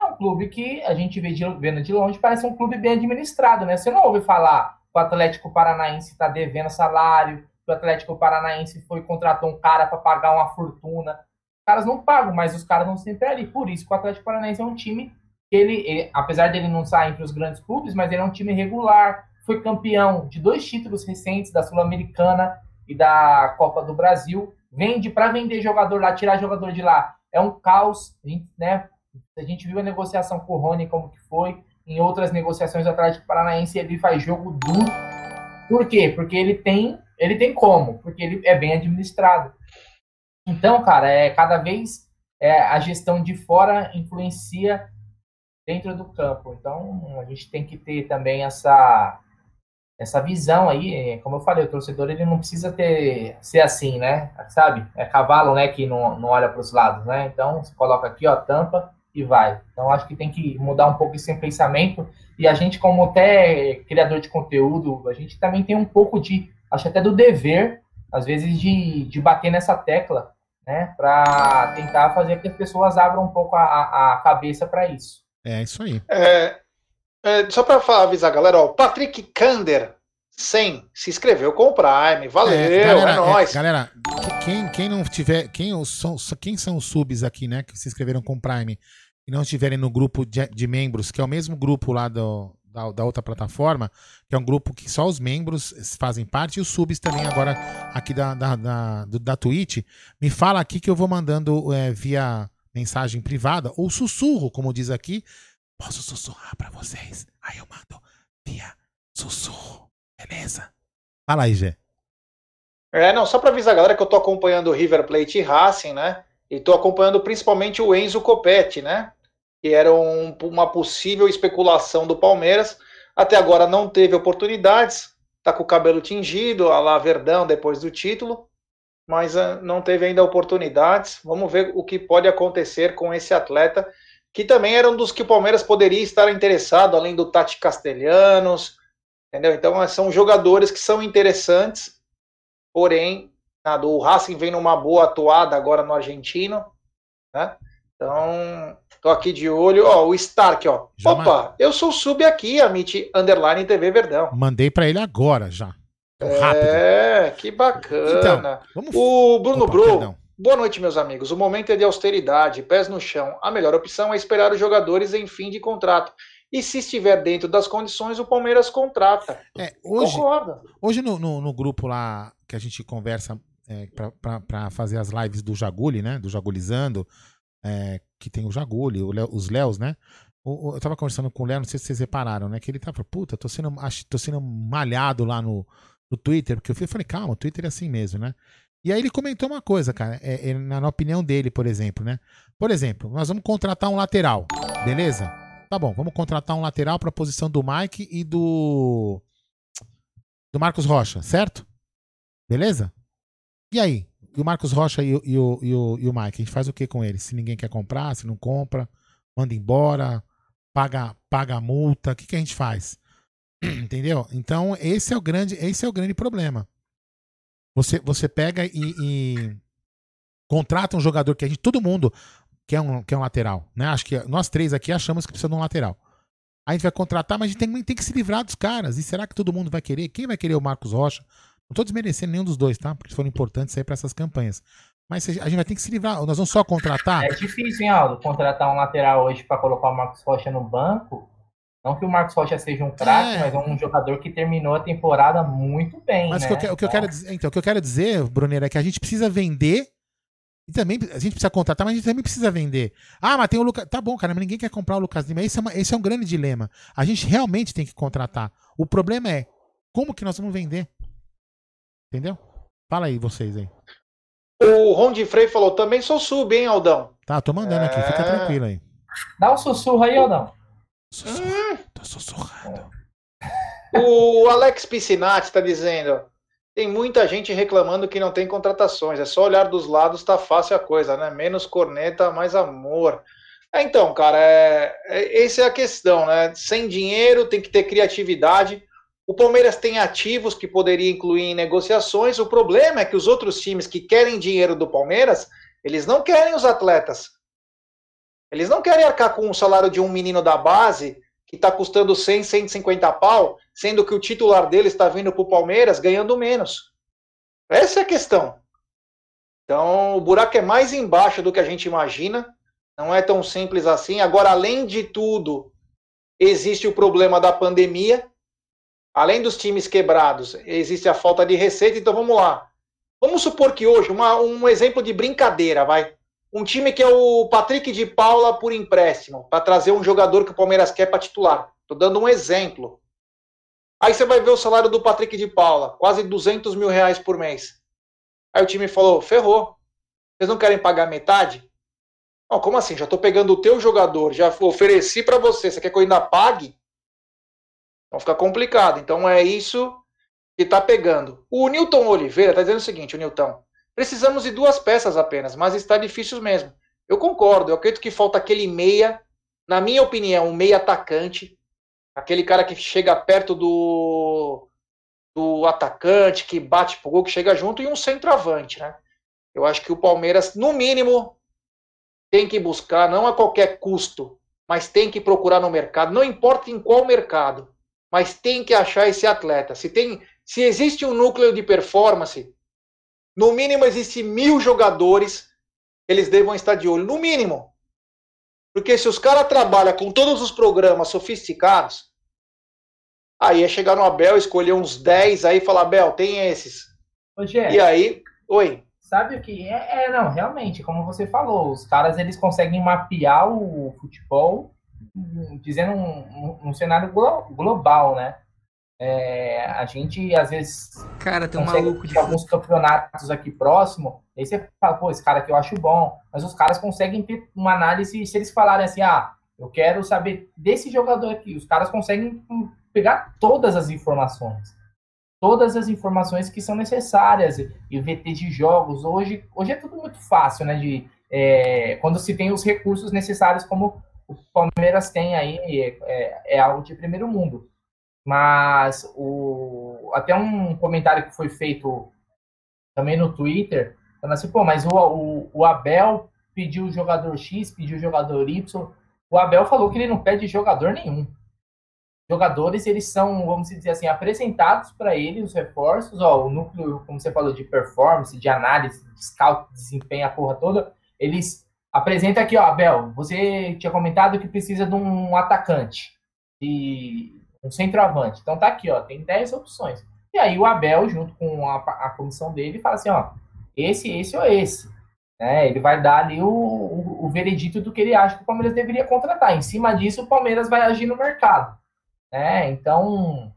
é um clube que a gente vê de, vendo de longe, parece um clube bem administrado, né? Você não ouve falar o Atlético Paranaense está devendo salário, o Atlético Paranaense foi contratou um cara para pagar uma fortuna caras não pagam, mas os caras não sempre ali. Por isso que o Atlético Paranaense é um time que ele, ele, apesar dele não estar entre os grandes clubes, mas ele é um time regular, foi campeão de dois títulos recentes da Sul-Americana e da Copa do Brasil. Vende para vender jogador lá, tirar jogador de lá. É um caos, né? A gente viu a negociação com o Rony como que foi. Em outras negociações do Atlético Paranaense ele faz jogo duro. Por quê? Porque ele tem, ele tem como, porque ele é bem administrado. Então, cara, é cada vez é, a gestão de fora influencia dentro do campo. Então, a gente tem que ter também essa essa visão aí, é, como eu falei, o torcedor ele não precisa ter ser assim, né? Sabe? É cavalo, né, que não, não olha para os lados, né? Então, você coloca aqui, ó, tampa e vai. Então, acho que tem que mudar um pouco esse pensamento e a gente como até criador de conteúdo, a gente também tem um pouco de, acho até do dever, às vezes de, de bater nessa tecla, né, para tentar fazer que as pessoas abram um pouco a, a cabeça para isso. É isso aí. É, é, só para avisar a galera, ó, o Patrick Kander 100 se inscreveu com o Prime. Valeu, é, galera, é nóis. É, galera, quem, quem não tiver. Quem são, quem são os subs aqui, né? Que se inscreveram com o Prime e não estiverem no grupo de, de, membros, que é o mesmo grupo lá do, da, da, outra plataforma, que é um grupo que só os membros fazem parte, e os subs também agora aqui da, da, da, da Twitch, me fala aqui que eu vou mandando é, via mensagem privada ou sussurro, como diz aqui. Posso sussurrar para vocês? Aí eu mando via sussurro, beleza? Fala aí, Gê. É, não, só para avisar a galera que eu tô acompanhando o River Plate e Racing, né? E tô acompanhando principalmente o Enzo Copete, né? Que era um, uma possível especulação do Palmeiras. Até agora não teve oportunidades. Tá com o cabelo tingido, a lá Verdão depois do título mas uh, não teve ainda oportunidades. Vamos ver o que pode acontecer com esse atleta, que também era um dos que o Palmeiras poderia estar interessado, além do Tati Castelhanos, entendeu? Então são jogadores que são interessantes, porém, o Racing vem numa boa atuada agora no argentino, né? Então, tô aqui de olho, ó, o Stark, ó. Já Opa, eu sou sub aqui, Amit Underline TV Verdão. Mandei para ele agora já. É, que bacana. Então, vamos... O Bruno Opa, Bro, perdão. boa noite, meus amigos. O momento é de austeridade, pés no chão. A melhor opção é esperar os jogadores em fim de contrato. E se estiver dentro das condições, o Palmeiras contrata. É, hoje, Concorda. Hoje no, no, no, grupo lá que a gente conversa é, para fazer as lives do Jaguli, né? Do Jagulizando, é, que tem o Jaguli, o Leo, os Léos, né? eu tava conversando com o Léo, não sei se vocês repararam, né? Que ele tava, puta, tô sendo, tô sendo malhado lá no, no Twitter, porque eu falei, calma, o Twitter é assim mesmo, né? E aí ele comentou uma coisa, cara, é, é, na opinião dele, por exemplo, né? Por exemplo, nós vamos contratar um lateral, beleza? Tá bom, vamos contratar um lateral para a posição do Mike e do do Marcos Rocha, certo? Beleza? E aí? E o Marcos Rocha e o, e o, e o, e o Mike, a gente faz o que com eles? Se ninguém quer comprar, se não compra, manda embora, paga, paga a multa, o que, que a gente faz? Entendeu? Então, esse é o grande, esse é o grande problema. Você, você pega e, e contrata um jogador que a gente, todo mundo quer um, quer um lateral, né? Acho que nós três aqui achamos que precisa de um lateral. A gente vai contratar, mas a gente tem, tem que se livrar dos caras. E será que todo mundo vai querer? Quem vai querer o Marcos Rocha? Não tô desmerecendo nenhum dos dois, tá? Porque foram importantes aí para essas campanhas. Mas a gente vai ter que se livrar. Nós vamos só contratar. É difícil, hein, Aldo? Contratar um lateral hoje para colocar o Marcos Rocha no banco. Não que o Marcos Rocha seja um craque, é. mas é um jogador que terminou a temporada muito bem. Mas né? o, que, o, que, eu quero dizer, então, o que eu quero dizer, Brunera, é que a gente precisa vender. E também a gente precisa contratar, mas a gente também precisa vender. Ah, mas tem o Lucas. Tá bom, cara, mas ninguém quer comprar o Lucas Lima. Esse é, uma, esse é um grande dilema. A gente realmente tem que contratar. O problema é como que nós vamos vender? Entendeu? Fala aí, vocês aí. O Ron de Frei falou: também sou sub, hein, Aldão? Tá, tô mandando é... aqui, fica é. tranquilo aí. Dá um sussurro aí, Aldão. Sussurrando, tô sussurrando. O Alex Piscinati está dizendo: tem muita gente reclamando que não tem contratações. É só olhar dos lados, tá fácil a coisa, né? Menos corneta, mais amor. É, então, cara, é, é, essa é a questão, né? Sem dinheiro tem que ter criatividade. O Palmeiras tem ativos que poderia incluir em negociações. O problema é que os outros times que querem dinheiro do Palmeiras, eles não querem os atletas. Eles não querem arcar com o salário de um menino da base que está custando 100, 150 pau, sendo que o titular dele está vindo para o Palmeiras ganhando menos. Essa é a questão. Então, o buraco é mais embaixo do que a gente imagina. Não é tão simples assim. Agora, além de tudo, existe o problema da pandemia. Além dos times quebrados, existe a falta de receita. Então, vamos lá. Vamos supor que hoje, uma, um exemplo de brincadeira, vai. Um time que é o Patrick de Paula por empréstimo, para trazer um jogador que o Palmeiras quer para titular. Estou dando um exemplo. Aí você vai ver o salário do Patrick de Paula, quase 200 mil reais por mês. Aí o time falou: ferrou. Vocês não querem pagar metade? Não, como assim? Já estou pegando o teu jogador, já ofereci para você, você quer que eu ainda pague? Então fica complicado. Então é isso que está pegando. O Newton Oliveira está dizendo o seguinte: o Newton, precisamos de duas peças apenas, mas está difícil mesmo. Eu concordo, eu acredito que falta aquele meia, na minha opinião, um meia atacante, aquele cara que chega perto do, do atacante, que bate pro gol, que chega junto, e um centroavante, né? Eu acho que o Palmeiras, no mínimo, tem que buscar, não a qualquer custo, mas tem que procurar no mercado, não importa em qual mercado, mas tem que achar esse atleta. Se tem, se existe um núcleo de performance, no mínimo existe mil jogadores, eles devam estar de olho, no mínimo. Porque se os caras trabalham com todos os programas sofisticados, aí é chegar no Abel, escolher uns 10 aí e falar, Abel, tem esses. Ô, E aí, oi. Sabe o que é? É, não, realmente, como você falou, os caras eles conseguem mapear o futebol dizendo um, um- um cenário glo- global, né? É, a gente às vezes Cara, tem um maluco de alguns campeonatos aqui próximo, aí você fala, pô, esse cara aqui eu acho bom, mas os caras conseguem ter uma análise, se eles falarem assim, ah, eu quero saber desse jogador aqui, os caras conseguem hum, pegar todas as informações. Todas as informações que são necessárias e VT de jogos. Hoje, hoje é tudo muito fácil, né? De, é, quando se tem os recursos necessários, como o Palmeiras tem aí, é, é algo de primeiro mundo. Mas o, até um comentário que foi feito também no Twitter, falando assim, pô, mas o, o, o Abel pediu o jogador X, pediu o jogador Y. O Abel falou que ele não pede jogador nenhum. Jogadores, eles são, vamos dizer assim, apresentados para ele, os reforços, ó, o núcleo, como você falou, de performance, de análise, de scout, de desempenho, a porra toda, eles apresentam aqui, ó, Abel, você tinha comentado que precisa de um atacante, e um centroavante. Então tá aqui, ó, tem 10 opções. E aí o Abel, junto com a, a comissão dele, fala assim, ó, esse, esse ou esse. Né? Ele vai dar ali o, o, o veredito do que ele acha que o Palmeiras deveria contratar. Em cima disso, o Palmeiras vai agir no mercado. Né? Então,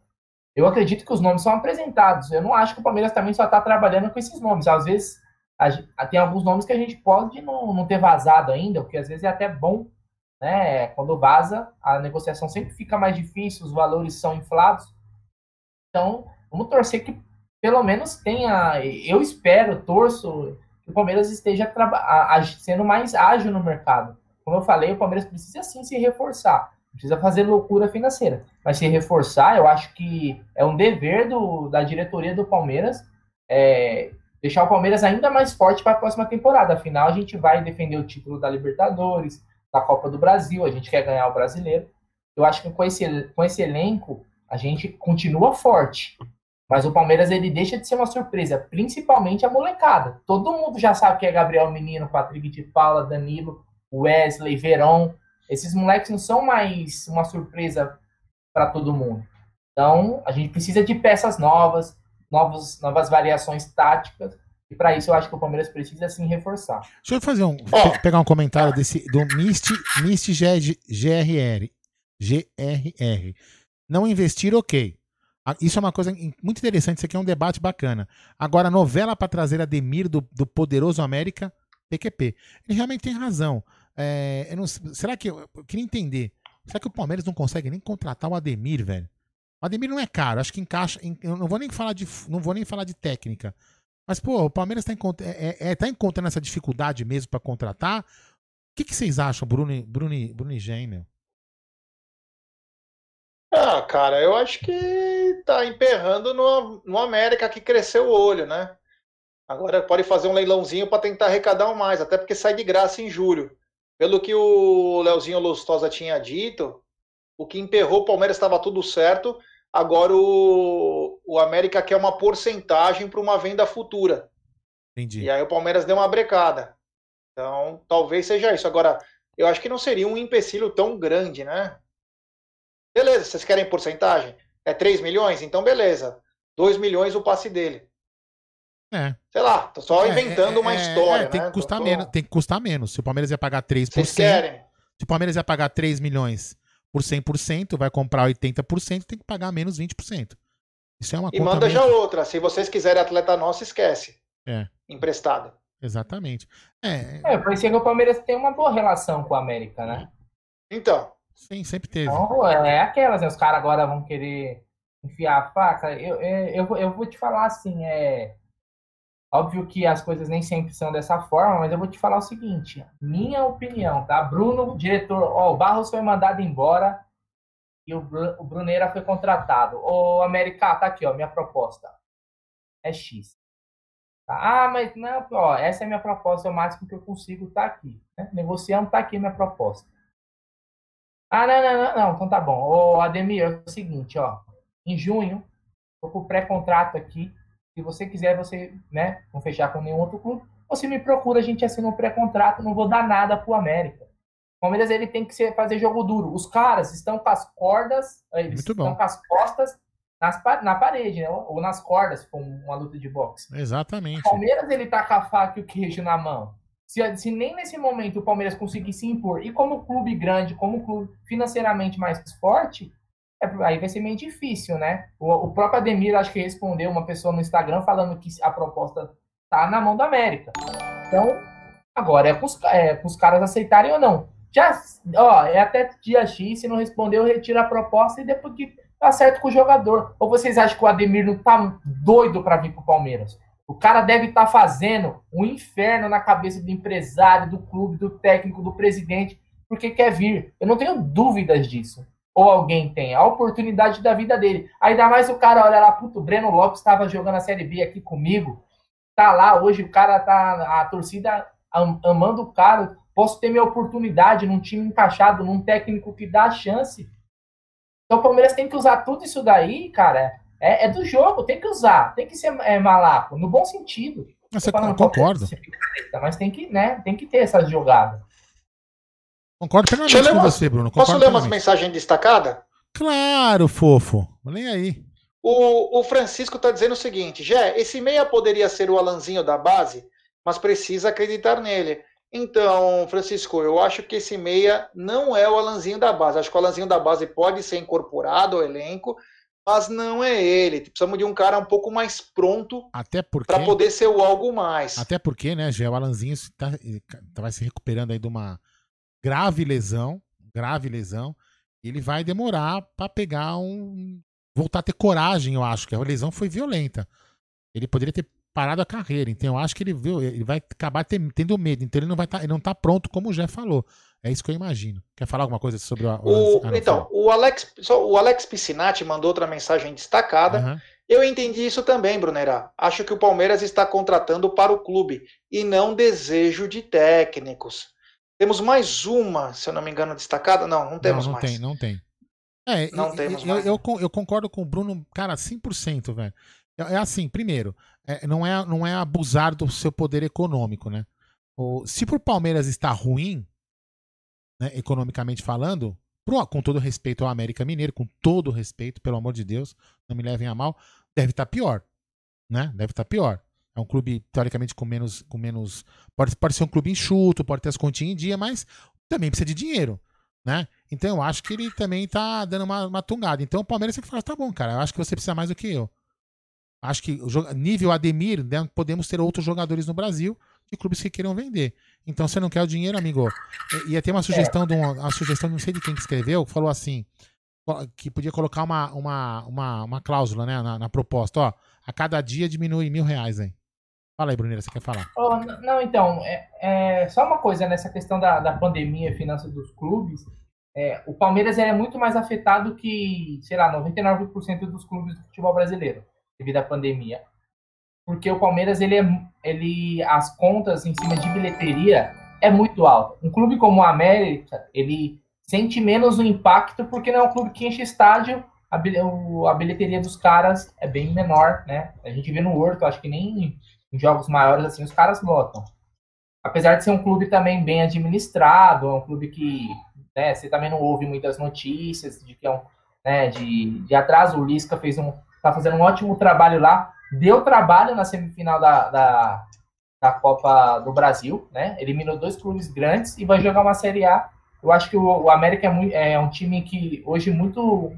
eu acredito que os nomes são apresentados. Eu não acho que o Palmeiras também só está trabalhando com esses nomes. Às vezes, a gen- tem alguns nomes que a gente pode não, não ter vazado ainda, porque às vezes é até bom né? Quando vaza, a negociação sempre fica mais difícil, os valores são inflados. Então, vamos torcer que pelo menos tenha. Eu espero, torço que o Palmeiras esteja a- agi- sendo mais ágil no mercado. Como eu falei, o Palmeiras precisa sim se reforçar. Precisa fazer loucura financeira. Mas se reforçar, eu acho que é um dever do, da diretoria do Palmeiras é, deixar o Palmeiras ainda mais forte para a próxima temporada. Afinal, a gente vai defender o título da Libertadores, da Copa do Brasil, a gente quer ganhar o brasileiro. Eu acho que com esse, com esse elenco, a gente continua forte. Mas o Palmeiras ele deixa de ser uma surpresa, principalmente a molecada. Todo mundo já sabe que é Gabriel Menino, Patrick de Paula, Danilo, Wesley, Verón. Esses moleques não são mais uma surpresa para todo mundo. Então, a gente precisa de peças novas, novos, novas variações táticas. E para isso eu acho que o Palmeiras precisa sim reforçar. Deixa eu fazer um, pegar um comentário desse do Mist, Mist GR, GRR. GRR. Não investir, ok. Isso é uma coisa muito interessante, isso aqui é um debate bacana. Agora, novela para trazer Ademir do, do Poderoso América, PQP. Ele realmente tem razão. É, eu não será que eu, eu queria entender? Será que o Palmeiras não consegue nem contratar o Ademir, velho? Ademir não é caro, acho que encaixa. em- eu não vou nem falar de, não vou nem falar de técnica. Mas, pô, o Palmeiras tá, encont é, é- tá encontrando essa dificuldade mesmo para contratar. O que, que vocês acham, Bruno, Bruno, Bruno e? Ah, cara, eu acho que tá emperrando no, no América que cresceu o olho, né? Agora pode fazer um leilãozinho para tentar arrecadar um mais, até porque sai de graça em julho. Pelo que o Leozinho Lustosa tinha dito, o que emperrou o Palmeiras estava tudo certo. Agora o, o América quer uma porcentagem para uma venda futura. Entendi. E aí o Palmeiras deu uma brecada. Então, talvez seja isso. Agora, eu acho que não seria um empecilho tão grande, né? Beleza, vocês querem porcentagem? É 3 milhões? Então, beleza. 2 milhões o passe dele. É. Sei lá, tô só É, inventando é, uma é, história, é, tem né? que custar Tô- menos, tem que custar menos. Se o Palmeiras ia pagar 3%, Vocês querem? se o Palmeiras ia pagar 3 milhões por 100%, vai comprar 80%, tem que pagar menos 20%. Isso é uma E conta manda já outra. Se vocês quiserem atleta nosso, esquece. É. Emprestado. Exatamente. É, É, parecia que o Palmeiras tem uma boa relação com a América, né? Então, sim, sempre teve. Então, é aquelas, né? Os caras agora vão querer enfiar a faca. Eu, eu, eu, vou- eu vou te falar assim, é. Óbvio que as coisas nem sempre são dessa forma, mas eu vou te falar o seguinte: minha opinião, tá? Bruno, diretor, ó, o Barros foi mandado embora e o, Bru- o Bruneira foi contratado. Ô, América, tá aqui, ó, minha proposta. É X. Tá? Ah, mas não, ó, essa é minha proposta, é o máximo que eu consigo, tá aqui. Né? Negociando, tá aqui minha proposta. Ah, não, não, não, não, então tá bom. Ô, Ademir, é o seguinte, ó. Em junho, tô com o pré-contrato aqui. Se você quiser, você, né, não fechar com nenhum outro clube, você me procura, a gente assina um pré-contrato, não vou dar nada pro América. O Palmeiras, ele tem que fazer jogo duro. Os caras estão com as cordas, eles Muito estão bom. com as costas nas, na parede, né, ou nas cordas, se for uma luta de boxe. Exatamente. O Palmeiras ele tá com a faca e o queijo na mão. Se, se nem nesse momento o Palmeiras conseguir se impor, e como clube grande, como clube financeiramente mais forte, aí vai ser meio difícil, né? O, o próprio Ademir, acho que respondeu uma pessoa no Instagram falando que a proposta tá na mão da América. Então, agora é com os, é, caras aceitarem ou não. Já, ó, é até dia X, se não responder, eu retiro a proposta e depois que tá certo com o jogador. Ou vocês acham que o Ademir não tá doido para vir pro Palmeiras? O cara deve estar fazendo um inferno na cabeça do empresário, do clube, do técnico, do presidente, porque quer vir. Eu não tenho dúvidas disso. Ou alguém tem. A oportunidade da vida dele. Ainda mais o cara olha lá, puto, o Breno Lopes estava jogando a Série B aqui comigo. Tá lá, hoje o cara tá. A torcida am- amando o cara. Posso ter minha oportunidade num time encaixado, num técnico que dá a chance. Então o Palmeiras tem que usar tudo isso daí, cara. É, é do jogo, tem que usar, tem que ser é, malaco, no bom sentido. Você picareta, Mas tem que, né, tem que ter essas jogadas. Concordo plenamente com umas- você, Bruno. posso Concordo ler umas mensagens destacadas? Claro, fofo. Leia aí. O, o Francisco está dizendo o seguinte: Jé, esse meia poderia ser o Alanzinho da base, mas precisa acreditar nele. Então, Francisco, eu acho que esse meia não é o Alanzinho da base. Acho que o Alanzinho da base pode ser incorporado ao elenco, mas não é ele. Precisamos de um cara um pouco mais pronto Até porque. para poder ser o algo mais. Até porque, né, Gé, o Alanzinho tá, tá- vai se recuperando aí de uma grave lesão, grave lesão, e ele vai demorar pra pegar um voltar a ter coragem, eu acho que a lesão foi violenta. Ele poderia ter parado a carreira, então eu acho que ele viu, ele vai acabar ter- tendo medo, então ele não vai tá, ele não tá pronto como o Gé falou. É isso que eu imagino. Quer falar alguma coisa sobre o, o então, o Alex, só- o Alex Piscinati mandou outra mensagem destacada. Aham. Eu entendi isso também, Brunerá. Acho que o Palmeiras está contratando para o clube e não desejo de técnicos. Temos mais uma, se eu não me engano, destacada? Não, não temos não, não mais. tem, não tem. É, Não e- temos eu, mais. eu, eu concordo com o Bruno, cara, 100%, velho. É, é assim, primeiro, é, não, é, não é abusar do seu poder econômico, né? O, se pro Palmeiras está ruim, né, economicamente falando, pro- com todo respeito ao América Mineiro, com todo respeito, pelo amor de Deus, não me levem a mal, deve estar pior, né? Deve estar pior. É um clube, teoricamente, com menos. Com menos pode, pode ser um clube enxuto, pode ter as continhas em dia, mas também precisa de dinheiro, né? Então eu acho que ele também tá dando uma, uma tungada. Então o Palmeiras tem que falar, tá bom, cara, eu acho que você precisa mais do que eu. Acho que nível Ademir, né, podemos ter outros jogadores no Brasil de clubes que queiram vender. Então você não quer o dinheiro, amigo. E- ter uma sugestão de uma, uma sugestão, não sei de quem que escreveu, falou assim, que podia colocar uma, uma, uma, uma cláusula né, na, na proposta, ó. A cada dia diminui mil reais aí. Fala aí, Bruneira, você quer falar? Oh, não, então, é, é só uma coisa nessa questão da, da pandemia e finanças dos clubes. é, o Palmeiras é muito mais afetado que, sei lá, 99% dos clubes do futebol brasileiro, devido à pandemia. Porque o Palmeiras, ele é, ele, as contas em cima de bilheteria é muito alta. Um clube como o América, ele sente menos o impacto porque não é um clube que enche estádio, a bilheteria dos caras é bem menor, né? A gente vê no Horto, acho que nem em jogos maiores, assim, os caras lotam. Apesar de ser um clube também bem administrado, é um clube que né, você também não ouve muitas notícias de que é um, né, de, de atraso. O Lisca fez um, tá fazendo um ótimo trabalho lá, deu trabalho na semifinal da, da, da Copa do Brasil, né? Eliminou dois clubes grandes e vai jogar uma Série A. Eu acho que o, o América é, muito, é um time que hoje muito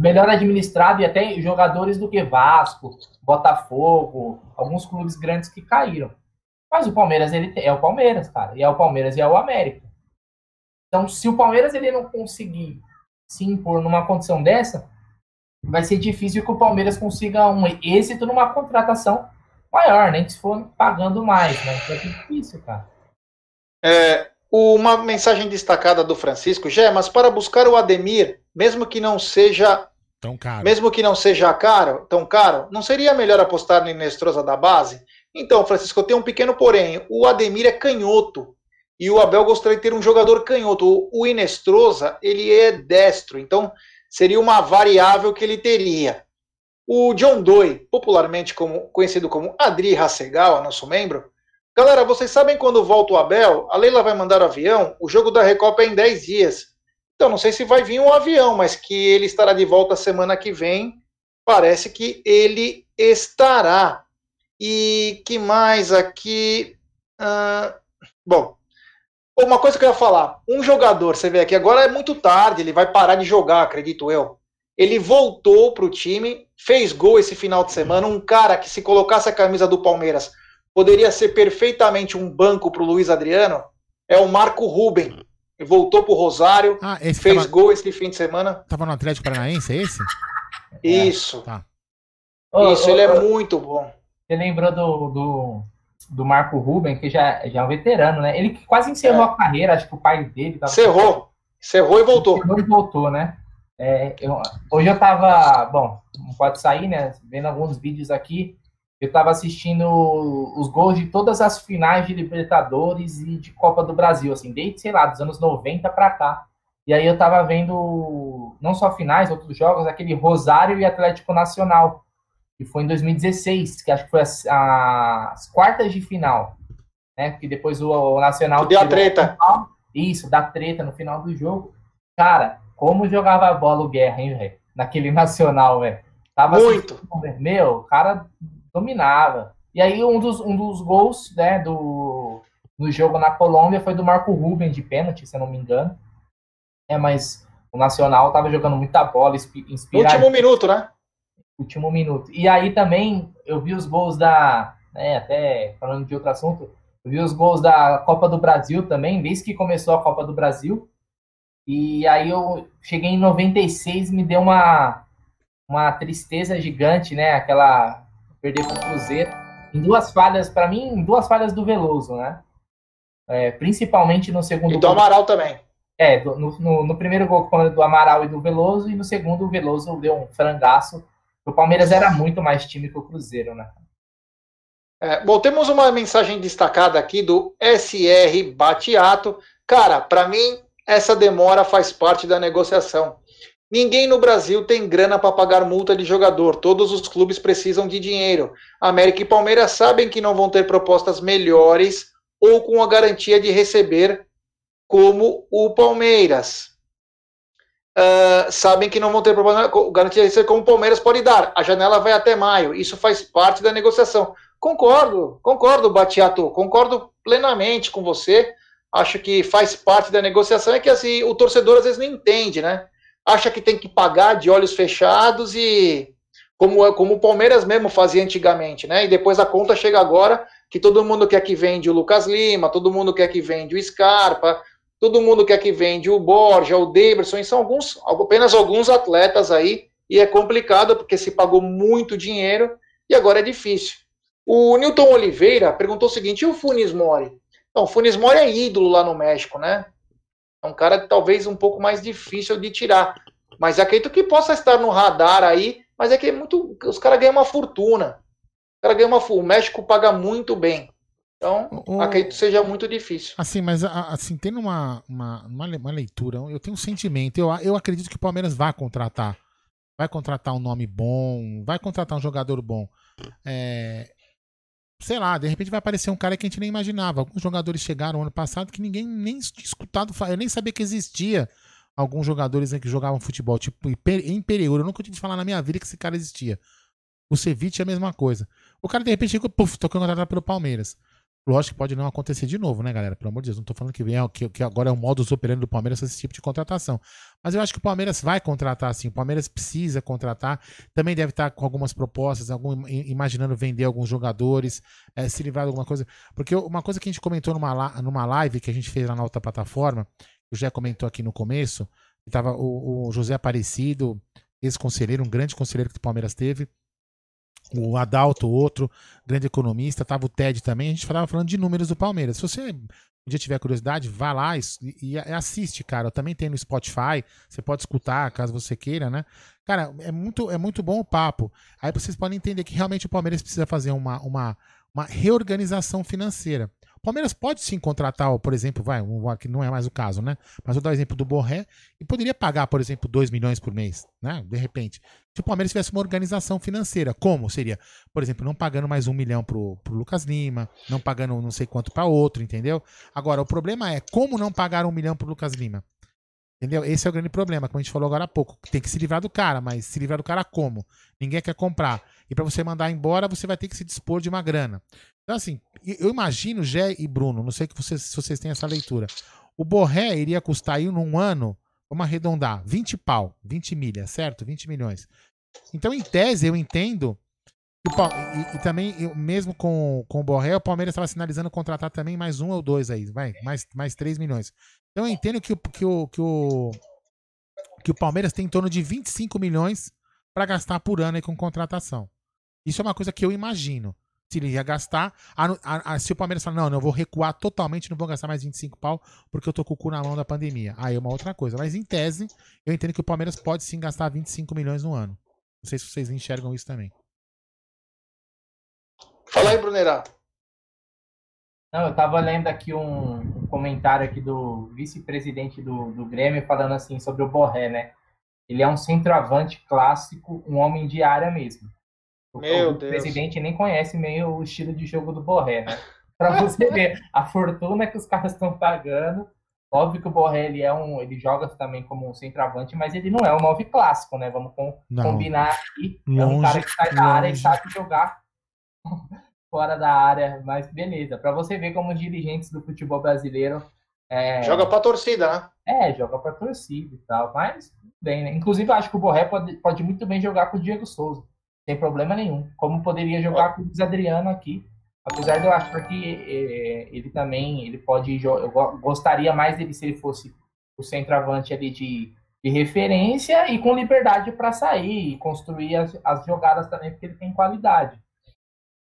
melhor administrado e até jogadores do que Vasco, Botafogo, alguns clubes grandes que caíram. Mas o Palmeiras ele é o Palmeiras, cara, e é o Palmeiras e é o América. Então, se o Palmeiras ele não conseguir se impor numa condição dessa, vai ser difícil que o Palmeiras consiga um êxito numa contratação maior, nem né? se for pagando mais, né? Então é difícil, cara. É, uma mensagem destacada do Francisco, Gé, mas para buscar o Ademir, mesmo que não seja Tão caro. Mesmo que não seja caro, tão caro, não seria melhor apostar no Inestrosa da base? Então, Francisco, eu tenho um pequeno porém. O Ademir é canhoto. E o Abel gostaria de ter um jogador canhoto. O Inestrosa, ele é destro. Então, seria uma variável que ele teria. O John Doe, popularmente como, conhecido como Adri Hasegal, nosso membro. Galera, vocês sabem quando volta o Abel? A Leila vai mandar o avião. O jogo da Recopa é em 10 dias. Então, não sei se vai vir um avião, mas que ele estará de volta semana que vem. Parece que ele estará. E que mais aqui? Uh, bom, uma coisa que eu ia falar: um jogador, você vê aqui, agora é muito tarde, ele vai parar de jogar, acredito eu. Ele voltou para o time, fez gol esse final de semana. Um cara que, se colocasse a camisa do Palmeiras, poderia ser perfeitamente um banco para o Luiz Adriano. É o Marco Ruben voltou pro Rosário, ah, fez tava, gol esse fim de semana. Tava no Atlético Paranaense, é esse? Isso. É, tá. Isso, ô, ele ô, é muito bom. Você lembrou do, do, do, Marco Ruben, que já, já é um veterano, né? Ele quase encerrou é. a carreira, acho que o pai dele... Tava Encerrou. Encerrou e voltou. Encerrou e voltou, né? É, eu, hoje eu tava, bom, não pode sair, né? Vendo alguns vídeos aqui, eu estava assistindo os gols de todas as finais de Libertadores e de Copa do Brasil, assim, desde, sei lá, dos anos 90 para cá. E aí eu estava vendo não só finais, outros jogos, aquele Rosário e Atlético Nacional, que foi em 2016, que acho que foi as, as quartas de final, né? Que depois o, o Nacional. Deu a treta. Isso, da treta no final do jogo. Cara, como jogava a bola o Guerra, hein, velho? Naquele Nacional, velho. Muito. Assim, meu, o cara dominava. E aí um dos, um dos gols né, do, do jogo na Colômbia foi do Marco Ruben de pênalti, se eu não me engano. É, mas o Nacional estava jogando muita bola, inspirado. Último minuto, né? Último minuto. E aí também eu vi os gols da. Né, até falando de outro assunto, eu vi os gols da Copa do Brasil também, desde que começou a Copa do Brasil. E aí eu cheguei em 96, me deu uma, uma tristeza gigante, né? Aquela perder para o Cruzeiro. Em duas falhas, para mim, em duas falhas do Veloso, né? É, principalmente no segundo E do gol. Amaral também. É, do, no, no, no, primeiro gol do Amaral e do Veloso, e no segundo o Veloso deu um frangaço. O Palmeiras era muito mais time que o Cruzeiro, né? É, bom, temos uma mensagem destacada aqui do SR Batiato. Cara, para mim, essa demora faz parte da negociação. Ninguém no Brasil tem grana para pagar multa de jogador. Todos os clubes precisam de dinheiro. América e Palmeiras sabem que não vão ter propostas melhores ou com a garantia de receber como o Palmeiras. Uh, sabem que não vão ter garantia de receber como o Palmeiras pode dar. A janela vai até maio. Isso faz parte da negociação. Concordo, concordo, Batiato, concordo plenamente com você. Acho que faz parte da negociação. É que assim, o torcedor às vezes não entende, né? Acha que tem que pagar de olhos fechados e como, como o Palmeiras mesmo fazia antigamente, né? E depois a conta chega agora que todo mundo quer que vende o Lucas Lima, todo mundo quer que vende o Scarpa, todo mundo quer que vende o Borja, o e são alguns, apenas alguns atletas aí, e é complicado porque se pagou muito dinheiro e agora é difícil. O Newton Oliveira perguntou o seguinte: e o Funes Mori? Então, o Funes Mori é ídolo lá no México, né? É um cara talvez um pouco mais difícil de tirar. Mas acredito que possa estar no radar aí, mas é que é muito. Os caras ganham uma fortuna. O cara ganha uma O México paga muito bem. Então, o... acredito que seja muito difícil. Assim, mas assim, tendo uma, uma, uma, leitura, eu tenho um sentimento. Eu, eu acredito que o Palmeiras vai contratar. Vai contratar um nome bom, vai contratar um jogador bom. É, sei lá, de repente vai aparecer um cara que a gente nem imaginava. Alguns jogadores chegaram ano passado que ninguém nem tinha escutado, eu nem sabia que existia alguns jogadores né, que jogavam futebol, tipo em Pereira. Eu nunca tive falar na minha vida que esse cara existia. O Ceviche é a mesma coisa. O cara, de repente, chegou, puf, tocando contratado pelo Palmeiras. Lógico que pode não acontecer de novo, né, galera? Pelo amor de Deus, não tô falando que, vem, que, que agora é o modus operandi do Palmeiras esse tipo de contratação. Mas eu acho que o Palmeiras vai contratar, sim. O Palmeiras precisa contratar. Também deve estar com algumas propostas, algum, imaginando vender alguns jogadores, é, se livrar de alguma coisa. Porque uma coisa que a gente comentou numa, numa live que a gente fez lá na outra plataforma, o Jé comentou aqui no começo, que tava o, o José Aparecido, ex-conselheiro, um grande conselheiro que o Palmeiras teve o Adalto, outro grande economista, tava o Ted também, a gente falava falando de números do Palmeiras. Se você um dia tiver curiosidade, vá lá e, e, assiste, cara. Eu também tem no Spotify, você pode escutar caso você queira, né? Cara, é muito, é muito bom o papo. Aí vocês podem entender que realmente o Palmeiras precisa fazer uma, uma, uma reorganização financeira. O Palmeiras pode sim contratar, por exemplo, vai, um, que não é mais o caso, né? Mas vou dar o exemplo do Borré e poderia pagar, por exemplo, 2 milhões por mês, né? De repente. Se o Palmeiras tivesse uma organização financeira, como seria? Por exemplo, não pagando mais um milhão pro, pro Lucas Lima, não pagando não sei quanto para outro, entendeu? Agora, o problema é como não pagar um milhão pro Lucas Lima? Entendeu? Esse é o grande problema, como a gente falou agora há pouco. Tem que se livrar do cara, mas se livrar do cara como? Ninguém quer comprar. E para você mandar embora, você vai ter que se dispor de uma grana. Então, assim, eu imagino, Gé e Bruno, não sei que vocês, se vocês têm essa leitura. O Borré iria custar aí num ano, vamos arredondar, 20 pau, 20 milhas, certo? 20 milhões. Então, em tese, eu entendo. E, e, também, eu, mesmo com, com o Borré, o Palmeiras estava sinalizando contratar também mais um ou dois aí, vai, mais, mais 3 milhões. Então, eu entendo que o, que o, que o, que o Palmeiras tem em torno de 25 milhões para gastar por ano aí com contratação. Isso é uma coisa que eu imagino se ele ia gastar. A, a, a, se o Palmeiras falar, não, não, eu vou recuar totalmente, não vou gastar mais 25 pau, porque eu tô com o cu na mão da pandemia. Aí é uma outra coisa. Mas em tese, eu entendo que o Palmeiras pode sim gastar 25 milhões no ano. Não sei se vocês enxergam isso também. Fala aí, Brunerá. Não, eu tava lendo aqui um, um comentário aqui do vice-presidente do, do Grêmio falando assim sobre o Borré, né? Ele é um centroavante clássico, um homem de área mesmo. Meu o Deus. presidente nem conhece meio o estilo de jogo do Borré, né? Pra você ver a fortuna que os caras estão pagando. Óbvio que o Borré ele é um, ele joga também como um centroavante, mas ele não é um nove clássico, né? Vamos com, combinar aqui. Longe, é um cara que sai da área e sabe jogar fora da área, mas beleza. Para você ver como os dirigentes do futebol brasileiro é... joga para torcida, né? É, joga para torcida e tal, mas bem, né? Inclusive, eu acho que o Borré pode, pode muito bem jogar com o Diego Souza sem problema nenhum. Como poderia jogar com o Luiz Adriano aqui. Apesar de eu achar que é, ele também ele pode eu gostaria mais dele se ele fosse o centroavante ali de, de referência e com liberdade para sair e construir as, as, jogadas também, porque ele tem qualidade.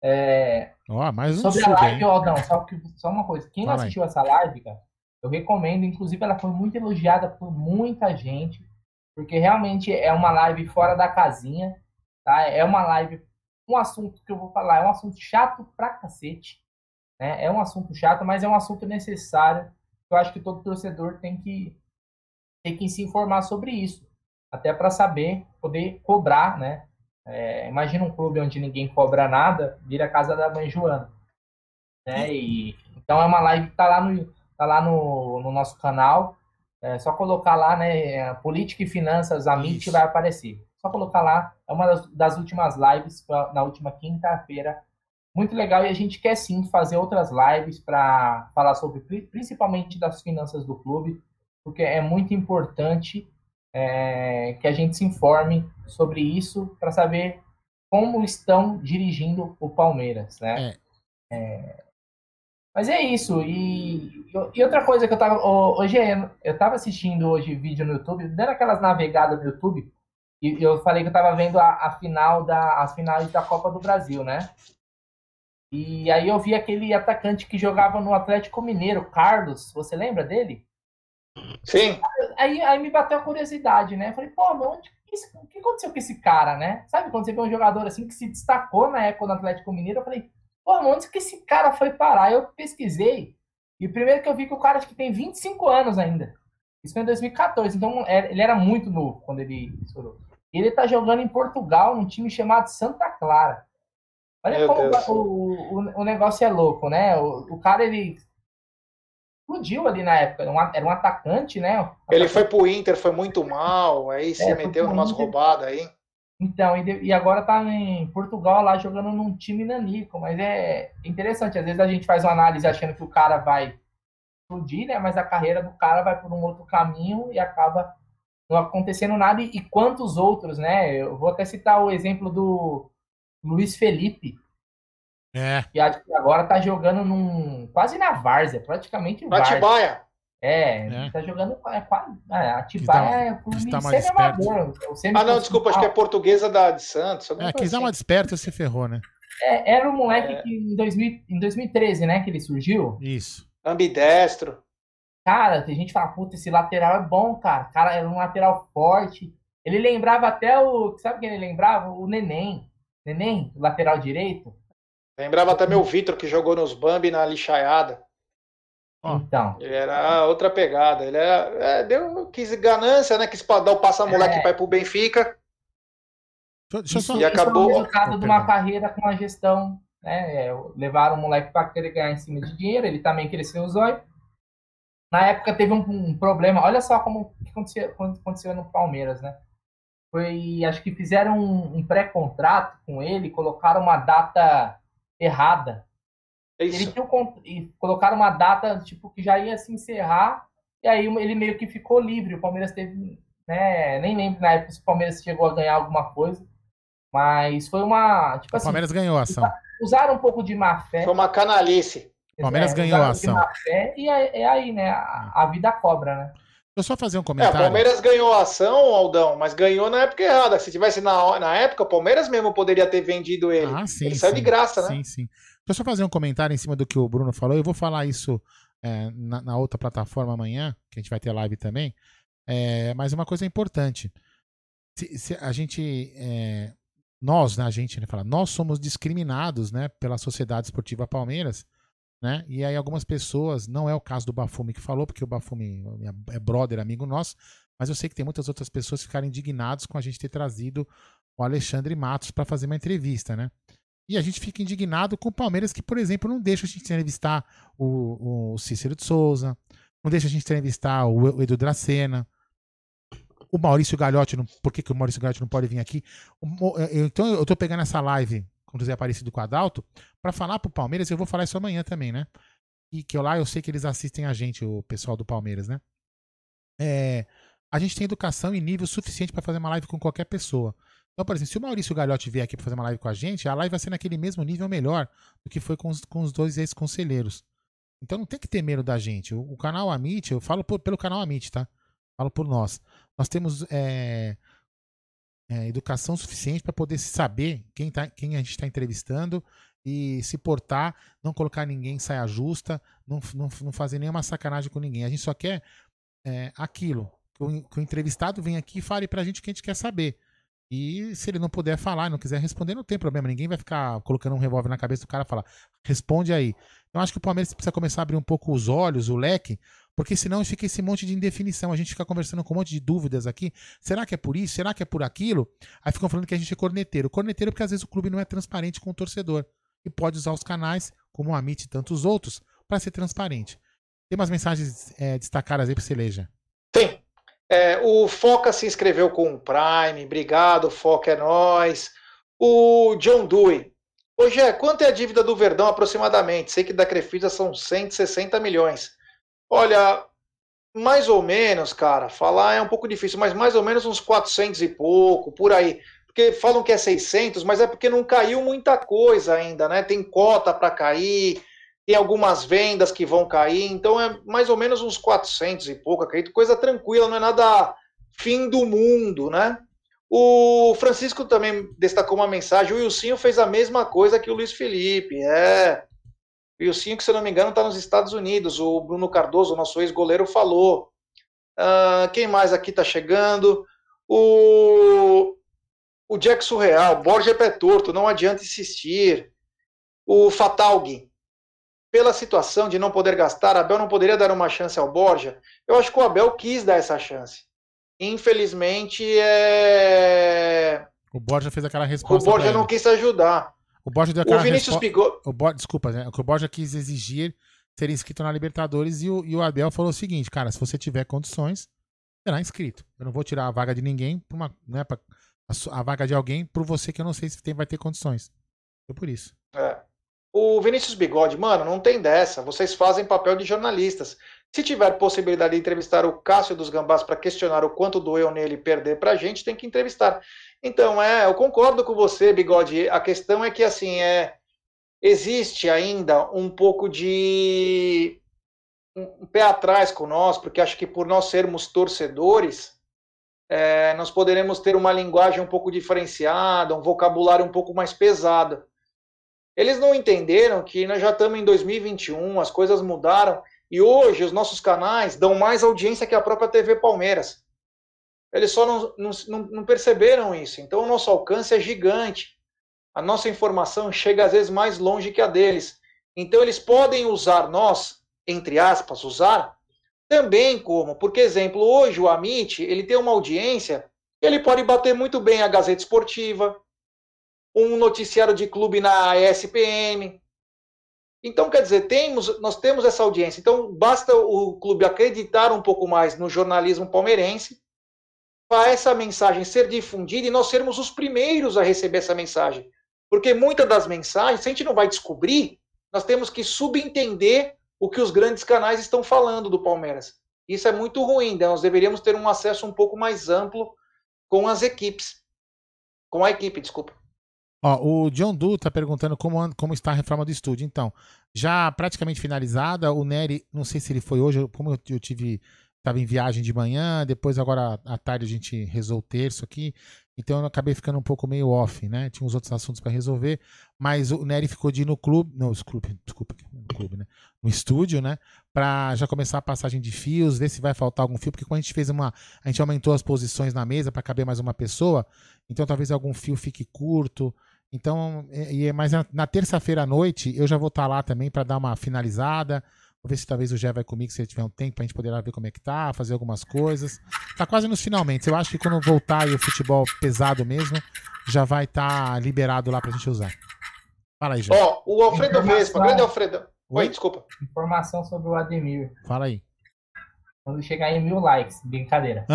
É, oh, mais um sobre a live, ó, não, só, que, só uma coisa. Quem não assistiu essa live, cara, eu recomendo. Inclusive, ela foi muito elogiada por muita gente, porque realmente é uma live fora da casinha. Tá? É uma live, um assunto que eu vou falar, é um assunto chato pra cacete. Né? É um assunto chato, mas é um assunto necessário. Eu acho que todo torcedor tem que, tem que se informar sobre isso. Até para saber, poder cobrar, né? É, imagina um clube onde ninguém cobra nada, vira a casa da mãe Joana. Né? E, então é uma live que tá lá no, tá lá no, no nosso canal. É só colocar lá, né? Política e Finanças, a MIT vai aparecer. Só colocar lá. É uma das, das últimas lives, na última quinta-feira. Muito legal. E a gente quer sim fazer outras lives para falar sobre, principalmente das finanças do clube, porque é muito importante é, que a gente se informe sobre isso para saber como estão dirigindo o Palmeiras, né? É. É, mas é isso. E, e, outra coisa que eu tava. Hoje eu tava assistindo hoje vídeo no YouTube, dando aquelas navegadas no YouTube. E eu falei que eu tava vendo a, a final da, as finais da Copa do Brasil, né? E aí eu vi aquele atacante que jogava no Atlético Mineiro, Carlos, você lembra dele? Sim. Aí, aí me bateu a curiosidade, né? Eu falei, pô, mas onde, o que aconteceu com esse cara, né? Sabe quando você vê um jogador assim que se destacou na época do Atlético Mineiro, eu falei, pô, onde que esse cara foi parar? Eu pesquisei, e o primeiro que eu vi que o cara acho que tem 25 anos ainda. Isso foi em 2014, então é, ele era muito novo quando ele estourou. Ele tá jogando em Portugal, num time chamado Santa Clara. Olha Meu como o, o, o negócio é louco, né? O, o cara, ele explodiu ali na época. Era um, era um atacante, né? Ele foi pro Inter, foi muito mal, aí se É, foi meteu Inter. roubadas aí. Então, e, e agora tá em Portugal lá jogando num time nanico, mas é interessante, às vezes a gente faz uma análise achando que o cara vai explodir, né? Mas a carreira do cara vai por um outro caminho e acaba não acontecendo nada. E, e quantos outros, né? Eu vou até citar o exemplo do Luiz Felipe, É. que agora tá jogando num quase na várzea, praticamente Na várzea. Atibaia. É, É. tá jogando é, quase. É, Atibaia tá- é por que mim tá mais semi- Ah, não, desculpa, acho que é portuguesa da de Santos. É, quis dar assim. uma desperta se ferrou, né? É, era um moleque É. que em, 2000, em 2013, né, que ele surgiu. Isso. Ambidestro. Cara, tem gente que fala, puta, esse lateral é bom, cara. Cara, era um lateral forte. Ele lembrava até o. Sabe quem ele lembrava? O Neném. Neném, lateral direito. Lembrava até meu Vitor, que jogou nos Bambi na lixaiada. Então. Ele era outra pegada. Ele era, é, deu, quis ganância, né? Quis dar o passa-moleque É. pra ir pro Benfica. Deixa. E acabou- isso é o resultado Oh, de uma carreira com a gestão. Né? É, levaram o moleque para querer ganhar em cima de dinheiro, ele também cresceu o zóio. Na época teve um, um problema, olha só como que aconteceu, aconteceu no Palmeiras, né? Foi, acho que fizeram um, um pré-contrato com ele, colocaram uma data errada. É Ele isso. tinha um e colocaram uma data tipo que já ia se encerrar e aí ele meio que ficou livre. O Palmeiras teve, né? Nem lembro na época se o Palmeiras chegou a ganhar alguma coisa, mas foi uma tipo O assim Palmeiras ganhou a ação. usaram um pouco de má fé. Foi uma canalice. O Palmeiras é, ganhou a ação. má fé, e é, é aí, né? A, a vida cobra, né? Deixa eu só fazer um É, o comentário. Palmeiras ganhou a ação, Aldão, mas ganhou na época errada. Se tivesse na, na época, o Palmeiras mesmo poderia ter vendido ele. Ah, sim. ele saiu de graça, né? Sim, sim. Deixa eu só fazer um comentário em cima do que o Bruno falou. Eu vou falar isso é, na, na outra plataforma amanhã, que a gente vai ter live também. É, mas uma coisa importante. Se, se a gente. é, nós, né, a gente, né, fala, nós somos discriminados né, pela Sociedade Esportiva Palmeiras. Né? E aí algumas pessoas, não é o caso do Bafumi que falou, porque o Bafumi é brother, amigo nosso, mas eu sei que tem muitas outras pessoas que ficaram indignados com a gente ter trazido o Alexandre Matos para fazer uma entrevista, né? E a gente fica indignado com o Palmeiras, que, por exemplo, não deixa a gente entrevistar o, o Cícero de Souza, não deixa a gente entrevistar o, Edu Dracena, o Maurício Galhotti, não, por que, que o Maurício Galhotti não pode vir aqui? O eu- então eu tô pegando essa live com José Aparecido com o Adalto para falar pro Palmeiras, eu vou falar isso amanhã também, né? E que eu lá eu sei que eles assistem a gente, o pessoal do Palmeiras, né? É, a gente tem educação e nível suficiente para fazer uma live com qualquer pessoa. Então, por exemplo, se o Maurício Galhotti vier aqui para fazer uma live com a gente, a live vai ser naquele mesmo nível melhor do que foi com os, com os dois ex-conselheiros. Então não tem que ter medo da gente. O, o canal Amit, eu falo por- pelo canal Amit, tá? Falo por nós. Nós temos é, é, educação suficiente para poder saber quem, tá, quem a gente está entrevistando e se portar, não colocar ninguém em saia justa, não, não, não fazer nenhuma sacanagem com ninguém. A gente só quer é, aquilo. Que o, que o entrevistado venha aqui e fale pra gente o que a gente quer saber. E se ele não puder falar, não quiser responder, não tem problema. Ninguém vai ficar colocando um revólver na cabeça do cara e falar, responde aí. Eu acho que o Palmeiras precisa começar a abrir um pouco os olhos, o leque, porque senão fica esse monte de indefinição. A gente fica conversando com um monte de dúvidas aqui. Será que é por isso? Será que é por aquilo? Aí ficam falando que a gente é corneteiro. Corneteiro porque às vezes o clube não é transparente com o torcedor. E pode usar os canais, como o Amit e tantos outros, para ser transparente. Tem umas mensagens é, destacadas aí pra você ler. Tem. É, o Foca se inscreveu com o Prime. Obrigado, Foca, é nóis. O John Dewey. Hoje é quanto é a dívida do Verdão aproximadamente? Sei que da Crefisa são 160 milhões. Olha, mais ou menos, cara, falar é um pouco difícil, mas mais ou menos uns 400 e pouco, por aí. Porque falam que é 600, mas é porque não caiu muita coisa ainda, né? Tem cota para cair, tem algumas vendas que vão cair, então é mais ou menos uns 400 e pouco, acredito. Coisa tranquila, não é nada fim do mundo, né? O Francisco também destacou uma mensagem. O Wilsinho fez a mesma coisa que o Luiz Felipe. É. O Wilsinho, que se eu não me engano, está nos Estados Unidos. O Bruno Cardoso, nosso ex-goleiro, falou. Ah, quem mais aqui está chegando? O, o Jack Surreal. Borja é pé torto, não adianta insistir. O Fatalgui. Pela situação de não poder gastar, Abel não poderia dar uma chance ao Borja. Eu acho que o Abel quis dar essa chance. Infelizmente, é... O Borja fez aquela o resposta. Borja pra não quis ajudar. O Borja deu O aquela Vinícius o Bo- Desculpa, né? O que o Borja quis exigir ser inscrito na Libertadores e o, e o Abel falou o seguinte, cara, se você tiver condições, será inscrito. Eu não vou tirar a vaga de ninguém pra uma, né, pra, a, a vaga de alguém por você que eu não sei se tem, vai ter condições. Foi por isso. É. O Vinícius Bigode, mano, não tem dessa. Vocês fazem papel de jornalistas. Se tiver possibilidade de entrevistar o Cássio dos Gambás para questionar o quanto doeu nele perder pra gente, tem que entrevistar. Então, é, eu concordo com você, Bigode. A questão é que, assim, é, existe ainda um pouco de um, pé atrás com nós, porque acho que por nós sermos torcedores, é, nós poderemos ter uma linguagem um pouco diferenciada, um vocabulário um pouco mais pesado. Eles não entenderam que nós já estamos em 2021, as coisas mudaram e hoje os nossos canais dão mais audiência que a própria TV Palmeiras. Eles só não, não, não- perceberam isso. Então o nosso alcance é gigante. A nossa informação chega às vezes mais longe que a deles. Então eles podem usar nós, entre aspas, usar também como, porque exemplo, hoje o Amit, ele tem uma audiência, ele pode bater muito bem a Gazeta Esportiva, um noticiário de clube na ESPM. Então, quer dizer, temos, nós temos essa audiência. Então, basta o clube acreditar um pouco mais no jornalismo palmeirense essa mensagem ser difundida e nós sermos os primeiros a receber essa mensagem. Porque muitas das mensagens, se a gente não vai descobrir, nós temos que subentender o que os grandes canais estão falando do Palmeiras. Isso é muito ruim, né? nós deveríamos ter um acesso um pouco mais amplo com as equipes. Com a equipe, desculpa. Ó, o John Du tá perguntando como, como está a reforma do estúdio. Então, já praticamente finalizada, o Nery, não sei se ele foi hoje, como eu, eu tive, tava em viagem de manhã, depois agora à tarde a gente o terço aqui, então eu acabei ficando um pouco meio off, né? Tinha uns outros assuntos para resolver, mas o Nery ficou de ir no clube, não, clube, desculpa, no clube, né? No estúdio, né? Pra já começar a passagem de fios, ver se vai faltar algum fio, porque quando a gente fez uma, a gente aumentou as posições na mesa para caber mais uma pessoa, então talvez algum fio fique curto. Então, e mas na, na terça-feira à noite eu já vou estar lá também para dar uma finalizada. Vou ver se talvez o Gé vai comigo, se ele tiver um tempo, pra gente poder lá ver como é que tá, fazer algumas coisas. Tá quase nos finalmente. Eu acho que quando voltar aí o futebol pesado mesmo, já vai estar liberado lá pra gente usar. Fala aí, Gé. Ó, o Alfredo Informação. Vespa, grande Alfredo. Oi, Oi? desculpa. Informação sobre o Ademir. Fala aí. Quando chegar em mil likes, brincadeira.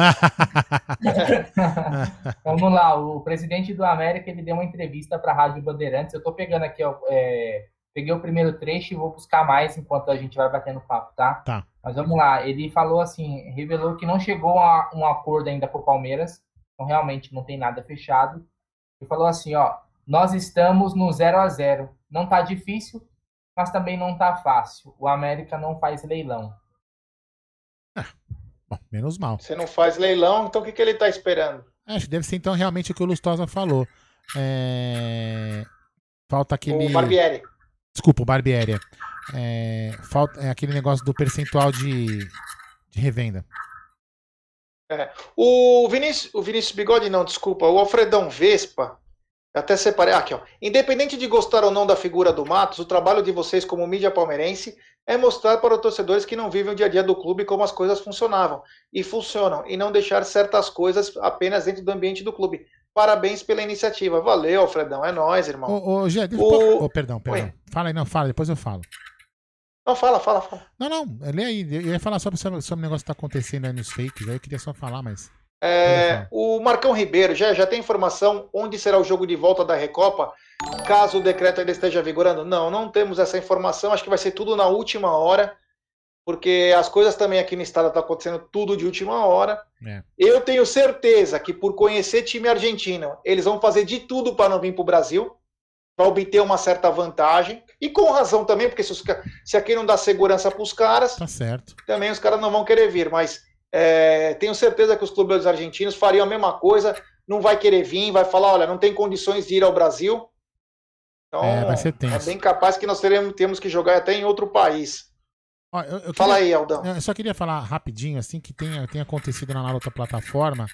Vamos lá, o presidente do América ele deu uma entrevista para a Rádio Bandeirantes. Eu tô pegando aqui, ó, é, peguei o primeiro trecho e vou buscar mais enquanto a gente vai batendo papo, tá? Tá. Mas vamos lá, ele falou assim, revelou que não chegou a um acordo ainda com o Palmeiras, então realmente não tem nada fechado. Ele falou assim, ó, nós estamos no 0 a 0. Não tá difícil, mas também não tá fácil. O América não faz leilão. Bom, menos mal. Você não faz leilão, então o que, que ele tá esperando? Acho que deve ser então realmente o que o Lustosa falou. É, Falta aquele. O Barbieri. Desculpa, o Barbieri. É... Falta é aquele negócio do percentual de, de revenda. O Vinícius, o Vinícius Bigode, não, desculpa. O Alfredão Vespa. Até separei. Aqui, ó. Independente de gostar ou não da figura do Matos, o trabalho de vocês como mídia palmeirense é mostrar para os torcedores que não vivem o dia a dia do clube como as coisas funcionavam e funcionam, e não deixar certas coisas apenas dentro do ambiente do clube. Parabéns pela iniciativa. Valeu, Alfredão. É nóis, irmão. Ô, ô, Gé, deixa O- oh, perdão, perdão. Oi. Fala aí, não, fala, depois eu falo. Não, fala, fala, fala. Não, não, lê aí. Eu ia falar sobre, sobre, sobre o negócio que tá acontecendo aí nos fakes, aí eu queria só falar, mas. É, o Marcão Ribeiro já, já tem informação onde será o jogo de volta da Recopa, caso o decreto ainda esteja vigorando? Não, não temos essa informação. Acho que vai ser tudo na última hora, porque as coisas também aqui no estado estão acontecendo tudo de última hora. É. Eu tenho certeza que por conhecer time argentino, eles vão fazer de tudo para não vir para o Brasil, para obter uma certa vantagem. E com razão também, porque se, os se aqui não dá segurança para os caras, Tá também os caras não vão querer vir, mas é, tenho certeza que os clubes argentinos fariam a mesma coisa, não vai querer vir, vai falar, olha, não tem condições de ir ao Brasil. Então, É, vai ser tenso. é bem capaz que nós teremos, temos que jogar até em outro país. Ó, eu, eu Fala queria- aí, Aldão. Eu só queria falar rapidinho, assim, que tem, tem acontecido na outra plataforma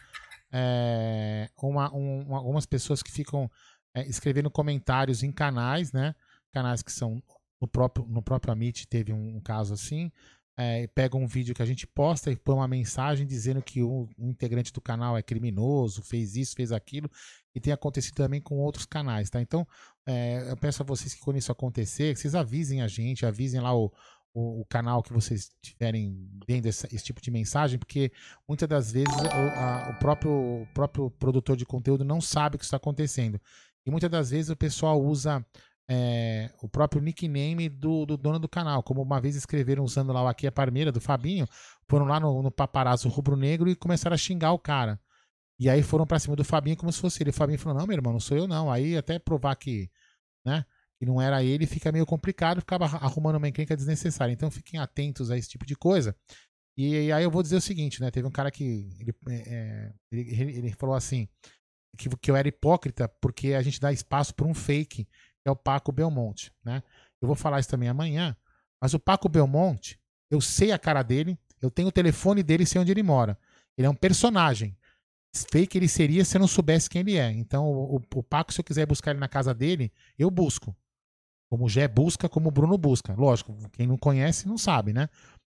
é, uma, um- uma- algumas pessoas que ficam é, escrevendo comentários em canais, né? Canais que são no próprio, no próprio Amit teve um, um caso assim. É, pega um vídeo que a gente posta e põe uma mensagem dizendo que um, um integrante do canal é criminoso, fez isso, fez aquilo. e tem acontecido também com outros canais, tá? Então, é, eu peço a vocês que quando isso acontecer, que vocês avisem a gente, avisem lá o, o, o canal que vocês estiverem vendo esse, esse, tipo de mensagem, porque muitas das vezes o, a, o, próprio, o próprio produtor de conteúdo não sabe o que está acontecendo. E muitas das vezes o pessoal usa é, o próprio nickname do, do, dono do canal. Como uma vez escreveram usando lá o Aqui a Parmeira do Fabinho, foram lá no, no paparazzo rubro-negro e começaram a xingar o cara. E aí foram pra cima do Fabinho como se fosse ele. O Fabinho falou: Não, meu irmão, não sou eu não. Aí até provar que, né, que não era ele, fica meio complicado, ficava arrumando uma encrenca desnecessária. Então fiquem atentos a esse tipo de coisa. E, e aí eu vou dizer o seguinte, né? Teve um cara que ele, é, ele, ele falou assim que, que eu era hipócrita porque a gente dá espaço para um fake que é o Paco Belmonte, né? Eu vou falar isso também amanhã, mas o Paco Belmonte, eu sei a cara dele, eu tenho o telefone dele e sei onde ele mora. Ele é um personagem. Fake ele seria se eu não soubesse quem ele é. Então, o, o Paco, se eu quiser buscar ele na casa dele, eu busco. Como o Gé busca, como o Bruno busca. Lógico, quem não conhece não sabe, né?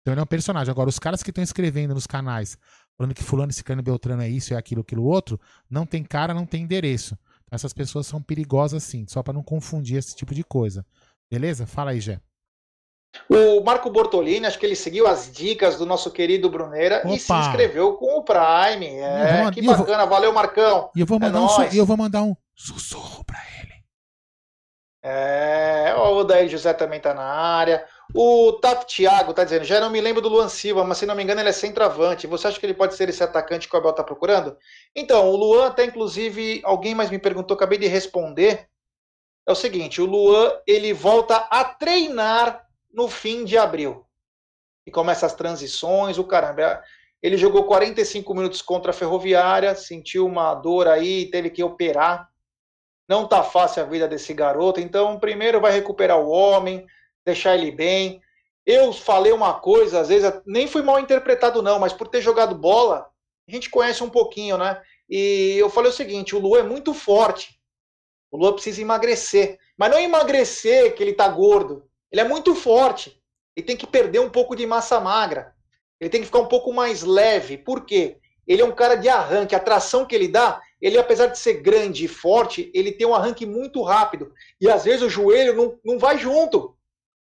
Então ele é um personagem. Agora, os caras que estão escrevendo nos canais, falando que fulano, ciclano e beltrano é isso, é aquilo, aquilo outro, não tem cara, não tem endereço. Essas pessoas são perigosas sim, só para não confundir esse tipo de coisa. Beleza? Fala aí, Jé. O Marco Bortolini, acho que ele seguiu as dicas do nosso querido Bruneira Opa. e se inscreveu com o Prime. É, que bacana, vou... valeu, Marcão. E eu vou é mandar, é um, eu vou mandar um sussurro para ele. É, o Daí José também tá na área. O Tap Thiago tá dizendo, já não me lembro do Luan Silva, mas se não me engano ele é centroavante. Você acha que ele pode ser esse atacante que o Abel tá procurando? Então, o Luan até inclusive, alguém mais me perguntou, acabei de responder. É o seguinte, o Luan, ele volta a treinar no fim de abril. E começa as transições, o caramba. Ele jogou 45 minutos contra a Ferroviária, sentiu uma dor aí, teve que operar. Não tá fácil a vida desse garoto, então primeiro vai recuperar o homem, deixar ele bem. Eu falei uma coisa, às vezes nem fui mal interpretado, não, mas por ter jogado bola, a gente conhece um pouquinho, né? E eu falei o seguinte: o Lu é muito forte. O Lu precisa emagrecer. Mas não emagrecer que ele tá gordo. Ele é muito forte. Ele tem que perder um pouco de massa magra. Ele tem que ficar um pouco mais leve. Por quê? Ele é um cara de arranque. A tração que ele dá, ele, apesar de ser grande e forte, ele tem um arranque muito rápido. E às vezes o joelho não, não vai junto.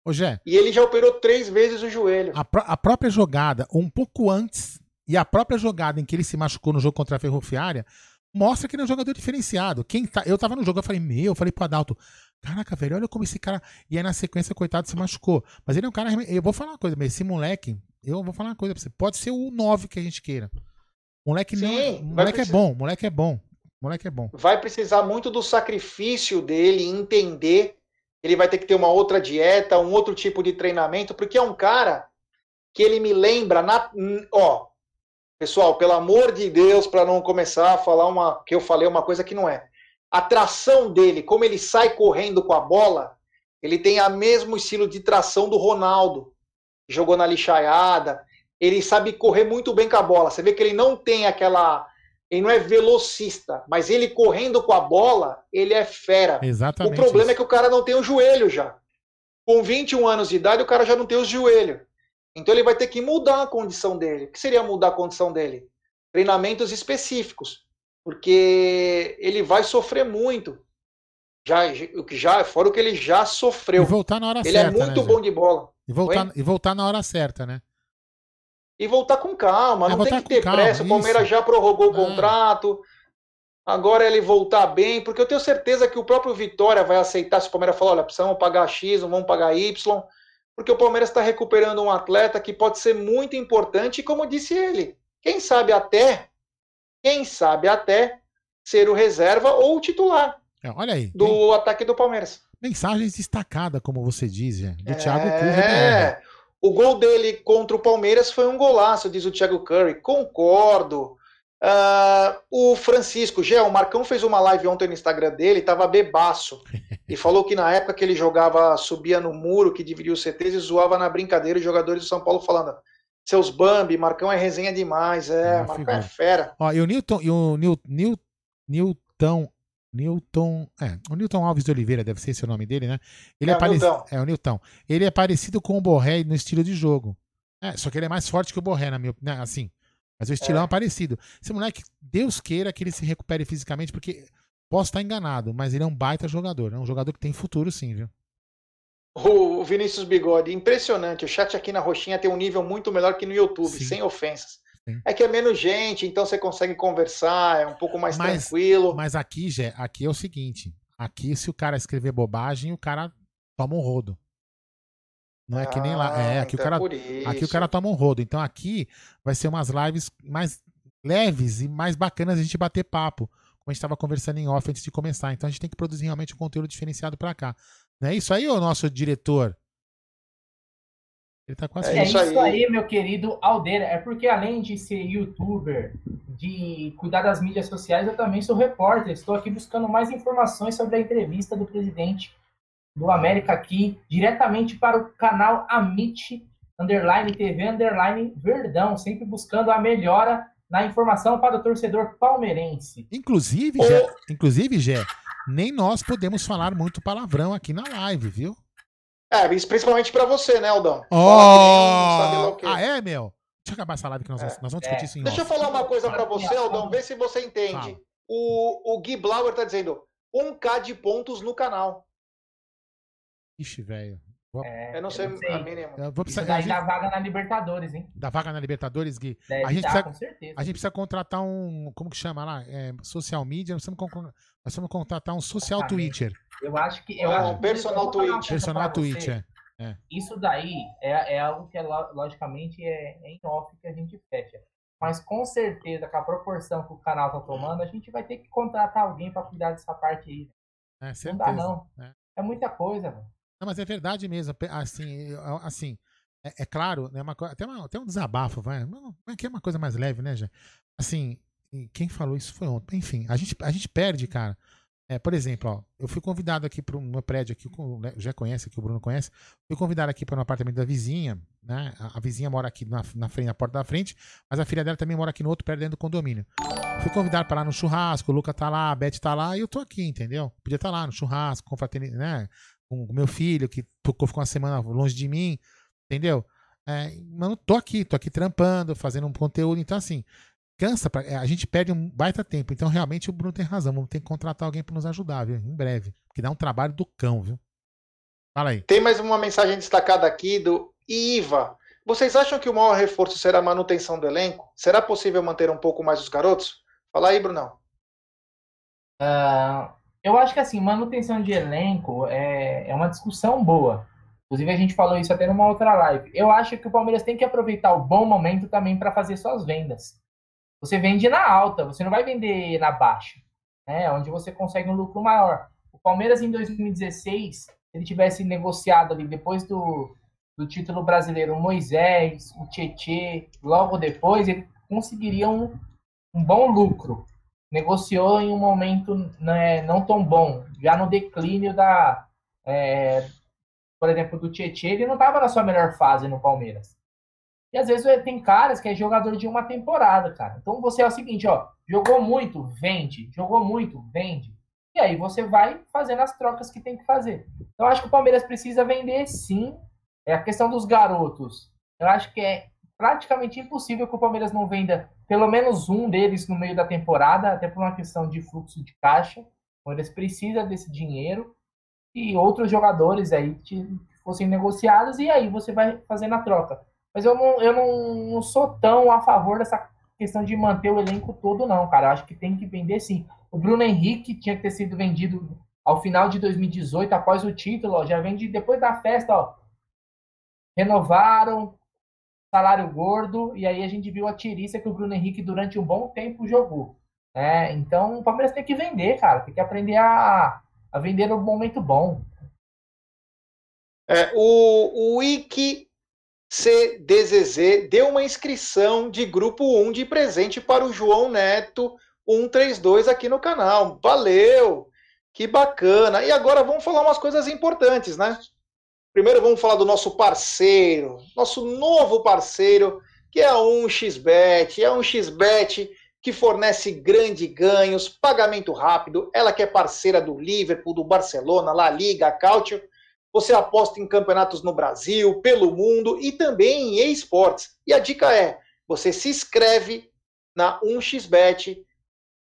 Ô, Gé, e ele já operou três vezes o joelho. A, pr a, própria jogada, um pouco antes, e a própria jogada em que ele se machucou no jogo contra a Ferroviária, mostra que ele é um jogador diferenciado. Quem tá, eu tava no jogo, eu falei, meu, eu falei pro Adalto, caraca, velho, olha como esse cara. E aí na sequência, coitado, se machucou. Mas ele é um cara. Eu vou falar uma coisa, esse moleque, eu vou falar uma coisa pra você. Pode ser o 9 que a gente queira. Moleque Sim, não. Moleque é bom, moleque é bom. Moleque é bom. Vai precisar muito do sacrifício dele entender ele vai ter que ter uma outra dieta, um outro tipo de treinamento, porque é um cara que ele me lembra na, ó, pessoal, pelo amor de Deus, para não começar a falar uma que eu falei uma coisa que não é. A tração dele, como ele sai correndo com a bola, ele tem a mesmo estilo de tração do Ronaldo. Jogou na lixaiada, ele sabe correr muito bem com a bola. Você vê que ele não tem aquela ele não é velocista, mas ele correndo com a bola, ele é fera. Exatamente. O problema isso. é que o cara não tem o joelho já. Com 21 anos de idade, o cara já não tem os joelhos. Então ele vai ter que mudar a condição dele. O que seria mudar a condição dele? Treinamentos específicos. Porque ele vai sofrer muito. Já, o que já, fora o que ele já sofreu. E voltar na hora ele é certa. Ele é muito né, bom de bola. E voltar, e voltar na hora certa, né? E voltar com calma. É, não tem que ter calma, pressa. O Palmeiras já prorrogou o é. contrato. Agora ele voltar bem, porque eu tenho certeza que o próprio Vitória vai aceitar se o Palmeiras falar: olha, precisamos pagar X, não vamos pagar Y, porque o Palmeiras está recuperando um atleta que pode ser muito importante, e como disse ele, quem sabe até, quem sabe até ser o reserva ou o titular é, olha aí, do tem... ataque do Palmeiras. Mensagens destacadas, como você diz, do é... Thiago Curva. É, o gol dele contra o Palmeiras foi um golaço, diz o Thiago Curry. Concordo. Uh, o Francisco, Gé, o Marcão fez uma live ontem no Instagram dele, tava bebaço. E falou que na época que ele jogava, subia no muro que dividia os CTs e zoava na brincadeira os jogadores do São Paulo falando. Seus Bambi, Marcão é resenha demais, é, ah, Marcão figura. é fera. Ó, e o Newton, e o Newton, Newton Newton. É, o Newton Alves de Oliveira, deve ser esse o nome dele, né? Ele é, é, é o Newton. Ele é parecido com o Borré no estilo de jogo. É, só que ele é mais forte que o Borré, na minha opinião. Né, assim. Mas o estilão é. é parecido. Esse moleque, Deus queira que ele se recupere fisicamente, porque Posso estar enganado, mas ele é um baita jogador. É um jogador que tem futuro, sim, viu? O Vinícius Bigode, impressionante. O chat aqui na Roxinha tem um nível muito melhor que no YouTube, Sim. sem ofensas. Sim. É que é menos gente, então você consegue conversar, é um pouco mais Mas- tranquilo. Mas aqui, Gé, aqui é o seguinte. Aqui, se o cara escrever bobagem, o cara toma um rodo. Não é que nem lá. É, aqui o então cara, aqui o cara toma um rodo. Então aqui vai ser umas lives mais leves e mais bacanas a gente bater papo. Como a gente estava conversando em off antes de começar. Então a gente tem que produzir realmente um conteúdo diferenciado pra cá. Não é isso aí, ô nosso diretor? Ele tá quase É É isso isso, aí. aí. meu querido Aldeira. É porque além de ser youtuber, de cuidar das mídias sociais, eu também sou repórter. Estou aqui buscando mais informações sobre a entrevista do presidente do América aqui, diretamente para o canal Amit Underline TV Underline Verdão, sempre buscando a melhora na informação para o torcedor palmeirense. Inclusive, Gé, inclusive, Gé, nem nós podemos falar muito palavrão aqui na live, viu? É, isso principalmente pra você, né, Aldão? Fala que nem sabe lá o Oh! quê. Ah, é, meu? Deixa eu acabar essa live que nós, vamos- nós vamos discutir É. isso em Deixa eu falar uma coisa pra você, Aldão, vê se você entende. O, o Gui Blauer tá dizendo 1k de pontos no canal. Ixi, velho. É, Eu não sei, a mínima. Eu vou Isso precisar, a daí gente, dá vaga na Libertadores, hein? da vaga na Libertadores, Gui. Deve A gente dar, precisa- com certeza. A gente precisa contratar um. Como que chama lá? É, social media. Nós precisamos, nós precisamos contratar um social Exatamente. Twitter. Eu acho que. Eu Ah, acho um que- personal Personal você. Twitter. é. Isso daí é, é algo que, é lo- logicamente, é, é em off que a gente fecha. Mas com certeza, com a proporção que o canal tá tomando, a gente vai ter que contratar alguém para cuidar dessa parte aí. É, Não certeza. dá, não. É. É muita coisa, velho. Não, mas é verdade mesmo. Assim, assim é, é claro, né, uma, até, uma- até um desabafo, vai. Não, Aqui é uma coisa mais leve, né, já? Assim, quem falou isso foi ontem. Enfim, a gente, a gente perde, cara. É, por exemplo, ó, eu fui convidado aqui para um prédio aqui, Léo já conhece aqui, o Bruno conhece. Fui convidado aqui para um apartamento da vizinha, né? A, a vizinha mora aqui na, na frente, na porta da frente, mas a filha dela também mora aqui no outro prédio dentro do condomínio. Fui convidado para lá no churrasco, o Luca tá lá, a Beth tá lá, e eu tô aqui, entendeu? Podia estar lá no churrasco, confraternidade, né? Com o meu filho, que ficou uma semana longe de mim, entendeu? É, eu tô aqui, tô aqui trampando, fazendo um conteúdo, então assim, cansa, pra- é, a gente perde um baita tempo. Então realmente o Bruno tem razão, vamos ter que contratar alguém para nos ajudar, viu? Em breve, porque dá um trabalho do cão, viu? Fala aí. Tem mais uma mensagem destacada aqui do Iva. Vocês acham que o maior reforço será a manutenção do elenco? Será possível manter um pouco mais os garotos? Fala aí, Brunão. Ah, eu acho que assim, manutenção de elenco é, é uma discussão boa. Inclusive, a gente falou isso até numa outra live. Eu acho que o Palmeiras tem que aproveitar o bom momento também para fazer suas vendas. Você vende na alta, você não vai vender na baixa, né? Onde você consegue um lucro maior. O Palmeiras em 2016, se ele tivesse negociado ali depois do, do título brasileiro o Moisés, o Tietê, logo depois, ele conseguiria um, um bom lucro negociou em um momento né, não tão bom, já no declínio da, é, por exemplo, do Tietchan, ele não estava na sua melhor fase no Palmeiras. E às vezes tem caras que é jogador de uma temporada, cara. Então você é o seguinte, ó, jogou muito, vende, jogou muito, vende. E aí você vai fazendo as trocas que tem que fazer. Então eu acho que o Palmeiras precisa vender sim. É a questão dos garotos. Eu acho que é praticamente impossível que o Palmeiras não venda pelo menos um deles no meio da temporada, até por uma questão de fluxo de caixa. O Palmeiras precisa desse dinheiro e outros jogadores aí que fossem negociados e aí você vai fazendo a troca. Mas eu não, eu não, não sou tão a favor dessa questão de manter o elenco todo, não, cara. Eu acho que tem que vender sim. O Bruno Henrique tinha que ter sido vendido ao final de 2018, após o título, ó, já vende depois da festa, ó. Renovaram, salário gordo, e aí a gente viu a tiriça que o Bruno Henrique durante um bom tempo jogou. É, então o Palmeiras tem que vender, cara. Tem que aprender a, a vender no momento bom. É, o, o Wiki CDZZ deu uma inscrição de grupo 1 de presente para o João Neto 132 aqui no canal. Valeu! Que bacana! E agora vamos falar umas coisas importantes, né? Primeiro vamos falar do nosso parceiro, nosso novo parceiro, que é a 1xBet. É a 1xBet que fornece grandes ganhos, pagamento rápido. Ela que é parceira do Liverpool, do Barcelona, La Liga, Cautio. Você aposta em campeonatos no Brasil, pelo mundo e também em esportes. E a dica é: você se inscreve na 1xBet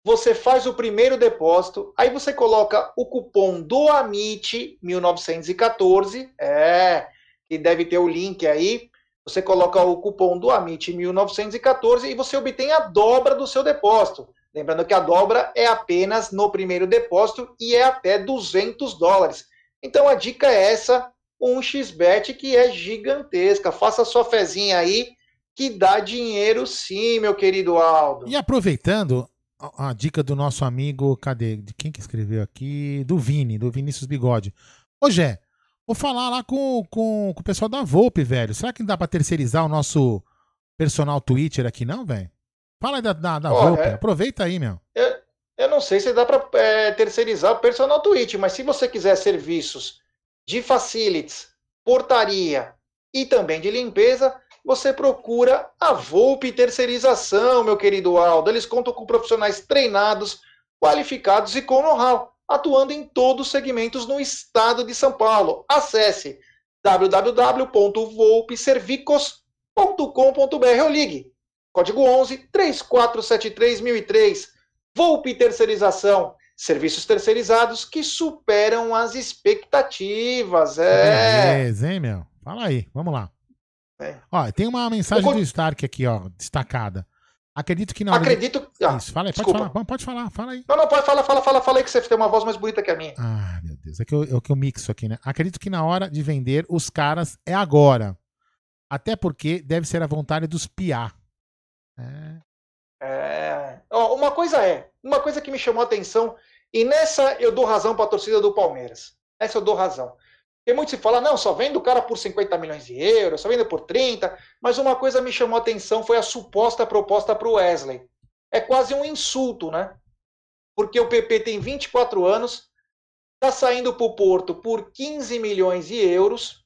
você faz o primeiro depósito, aí você coloca o cupom do Amit 1914, é, que deve ter o link aí. Você coloca o cupom do Amit 1914 e você obtém a dobra do seu depósito. Lembrando que a dobra é apenas no primeiro depósito e é até 200 dólares. Então a dica é essa, um xbet que é gigantesca. Faça sua fezinha aí que dá dinheiro sim, meu querido Aldo. E aproveitando a, a dica do nosso amigo, cadê? De quem que escreveu aqui? Do Vini, do Vinícius Bigode. Ô Jé, vou falar lá com, com, com o pessoal da Volpe, velho. Será que não dá pra terceirizar o nosso personal Twitter aqui, não, velho? Fala aí da, da, da Olha, Volpe, é- aproveita aí, meu. Eu, não sei se dá para terceirizar o personal Twitch, mas se você quiser serviços de facilities, portaria e também de limpeza, você procura a Volpe Terceirização, meu querido Aldo. Eles contam com profissionais treinados, qualificados e com know-how, atuando em todos os segmentos no estado de São Paulo. Acesse www.volpeservicos.com.br ou ligue Código 11 3473 1003. Volpe Terceirização. Serviços terceirizados que superam as expectativas. É. Beleza, hein, meu? Fala aí, vamos lá. É. Ó, tem uma mensagem Eu do Stark aqui, ó, destacada. Acredito que na hora. de- Acredito. Ah, Isso, fala aí, pode falar, pode falar, fala aí. Não, não, pode falar, fala, fala, fala aí que você tem uma voz mais bonita que a minha. Ah, meu Deus, é que eu, é que eu mixo aqui, né? Acredito que na hora de vender os caras é agora. Até porque deve ser a vontade dos piá. É. Ó, uma coisa é, uma coisa que me chamou a atenção, e nessa eu dou razão para a torcida do Palmeiras. Essa eu dou razão. Porque muito se fala, não, só vende o cara por 50 milhões de euros, só vende por 30, mas uma coisa me chamou a atenção foi a suposta proposta para o Wesley. É quase um insulto, né? Porque o PP tem 24 anos, está saindo para o Porto por 15 milhões de euros,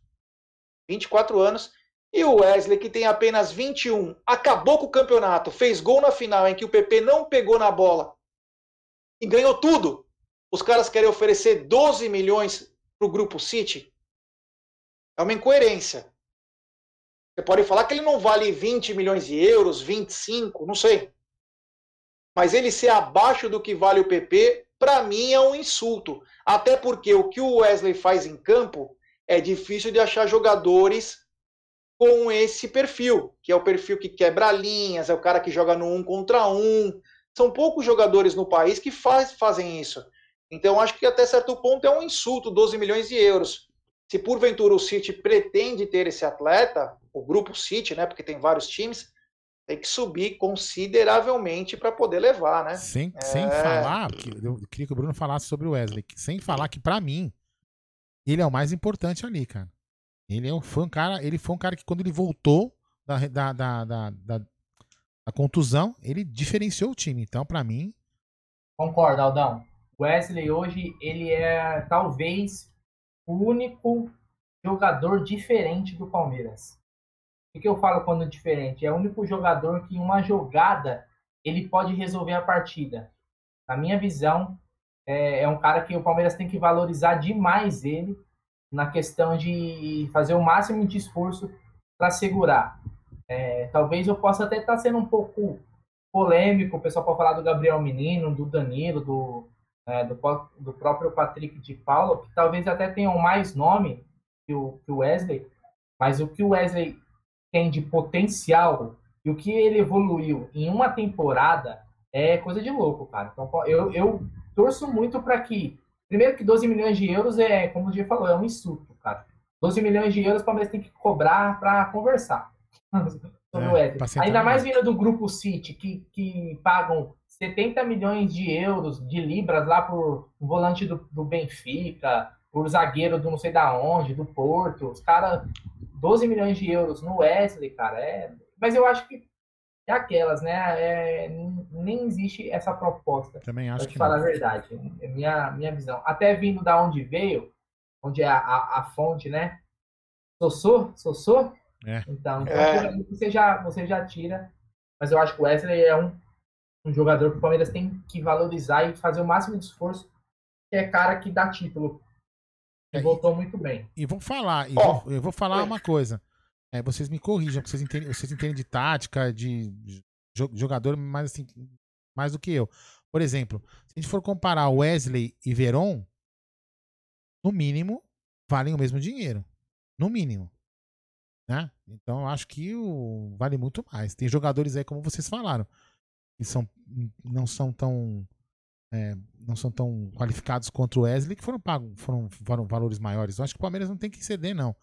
24 anos, e o Wesley, que tem apenas 21, acabou com o campeonato, fez gol na final em que o PP não pegou na bola e ganhou tudo. Os caras querem oferecer 12 milhões para o Grupo City. É uma incoerência. Você pode falar que ele não vale 20 milhões de euros, 25, não sei. Mas ele ser abaixo do que vale o PP, para mim é um insulto. Até porque o que o Wesley faz em campo é difícil de achar jogadores com esse perfil, que é o perfil que quebra linhas, é o cara que joga no um contra um. São poucos jogadores no país que faz, fazem isso. Então, acho que até certo ponto é um insulto 12 milhões de euros. Se porventura o City pretende ter esse atleta, o grupo City, né, porque tem vários times, tem que subir consideravelmente para poder levar, né? Sem, sem É. falar, que eu queria que o Bruno falasse sobre o Wesley, sem falar que pra mim ele é o mais importante ali, cara. Ele é um, foi um cara, ele foi um cara que quando ele voltou da, da, da, da, da- contusão, ele diferenciou o time. Então, pra mim, Concordo, Aldão. Wesley hoje ele é talvez o único jogador diferente do Palmeiras. O que eu falo quando diferente? É o único jogador que em uma jogada ele pode resolver a partida. Na minha visão, é, é um cara que o Palmeiras tem que valorizar demais ele na questão de fazer o máximo de esforço para segurar. É, talvez eu possa até estar sendo um pouco polêmico, o pessoal pode falar do Gabriel Menino, do Danilo, do, é, do, do próprio Patrick de Paulo, que talvez até tenham mais nome que o, que o Wesley, mas o que o Wesley tem de potencial e o que ele evoluiu em uma temporada é coisa de louco, cara. Então eu, eu torço muito para que, primeiro que 12 milhões de euros é, como o Diego falou, é um insulto, cara. 12 milhões de euros o Palmeiras tem que cobrar para conversar sobre É, o Ainda mais vindo do grupo City, que, que pagam 70 milhões de euros, de libras lá por um volante do, do Benfica, por zagueiro do não sei da onde, do Porto. Os caras, 12 milhões de euros no Wesley, cara. É... Mas eu acho que é aquelas, né? É, nem existe essa proposta. também acho te que falar não. a verdade, é minha, minha visão. Até vindo da onde veio, onde é a, a, a fonte, né? Sossô? Sossô? É. Então, então É. você já, você já tira. Mas eu acho que o Wesley é um, um jogador que o Palmeiras tem que valorizar e fazer o máximo de esforço, que é cara que dá título. E É, e- voltou muito bem. E vou falar, e vou, eu vou falar uma coisa. É, vocês me corrijam, porque vocês entendem, vocês entendem de tática, de jo- jogador, mais assim, mais do que eu. Por exemplo, se a gente for comparar Wesley e Veron, no mínimo, valem o mesmo dinheiro. No mínimo. Né? Então eu acho que o, vale muito mais. Tem jogadores aí, como vocês falaram, que são, não são tão. É, não são tão qualificados contra o Wesley, que foram pagos, foram, foram valores maiores. Eu acho que o Palmeiras não tem que ceder, não.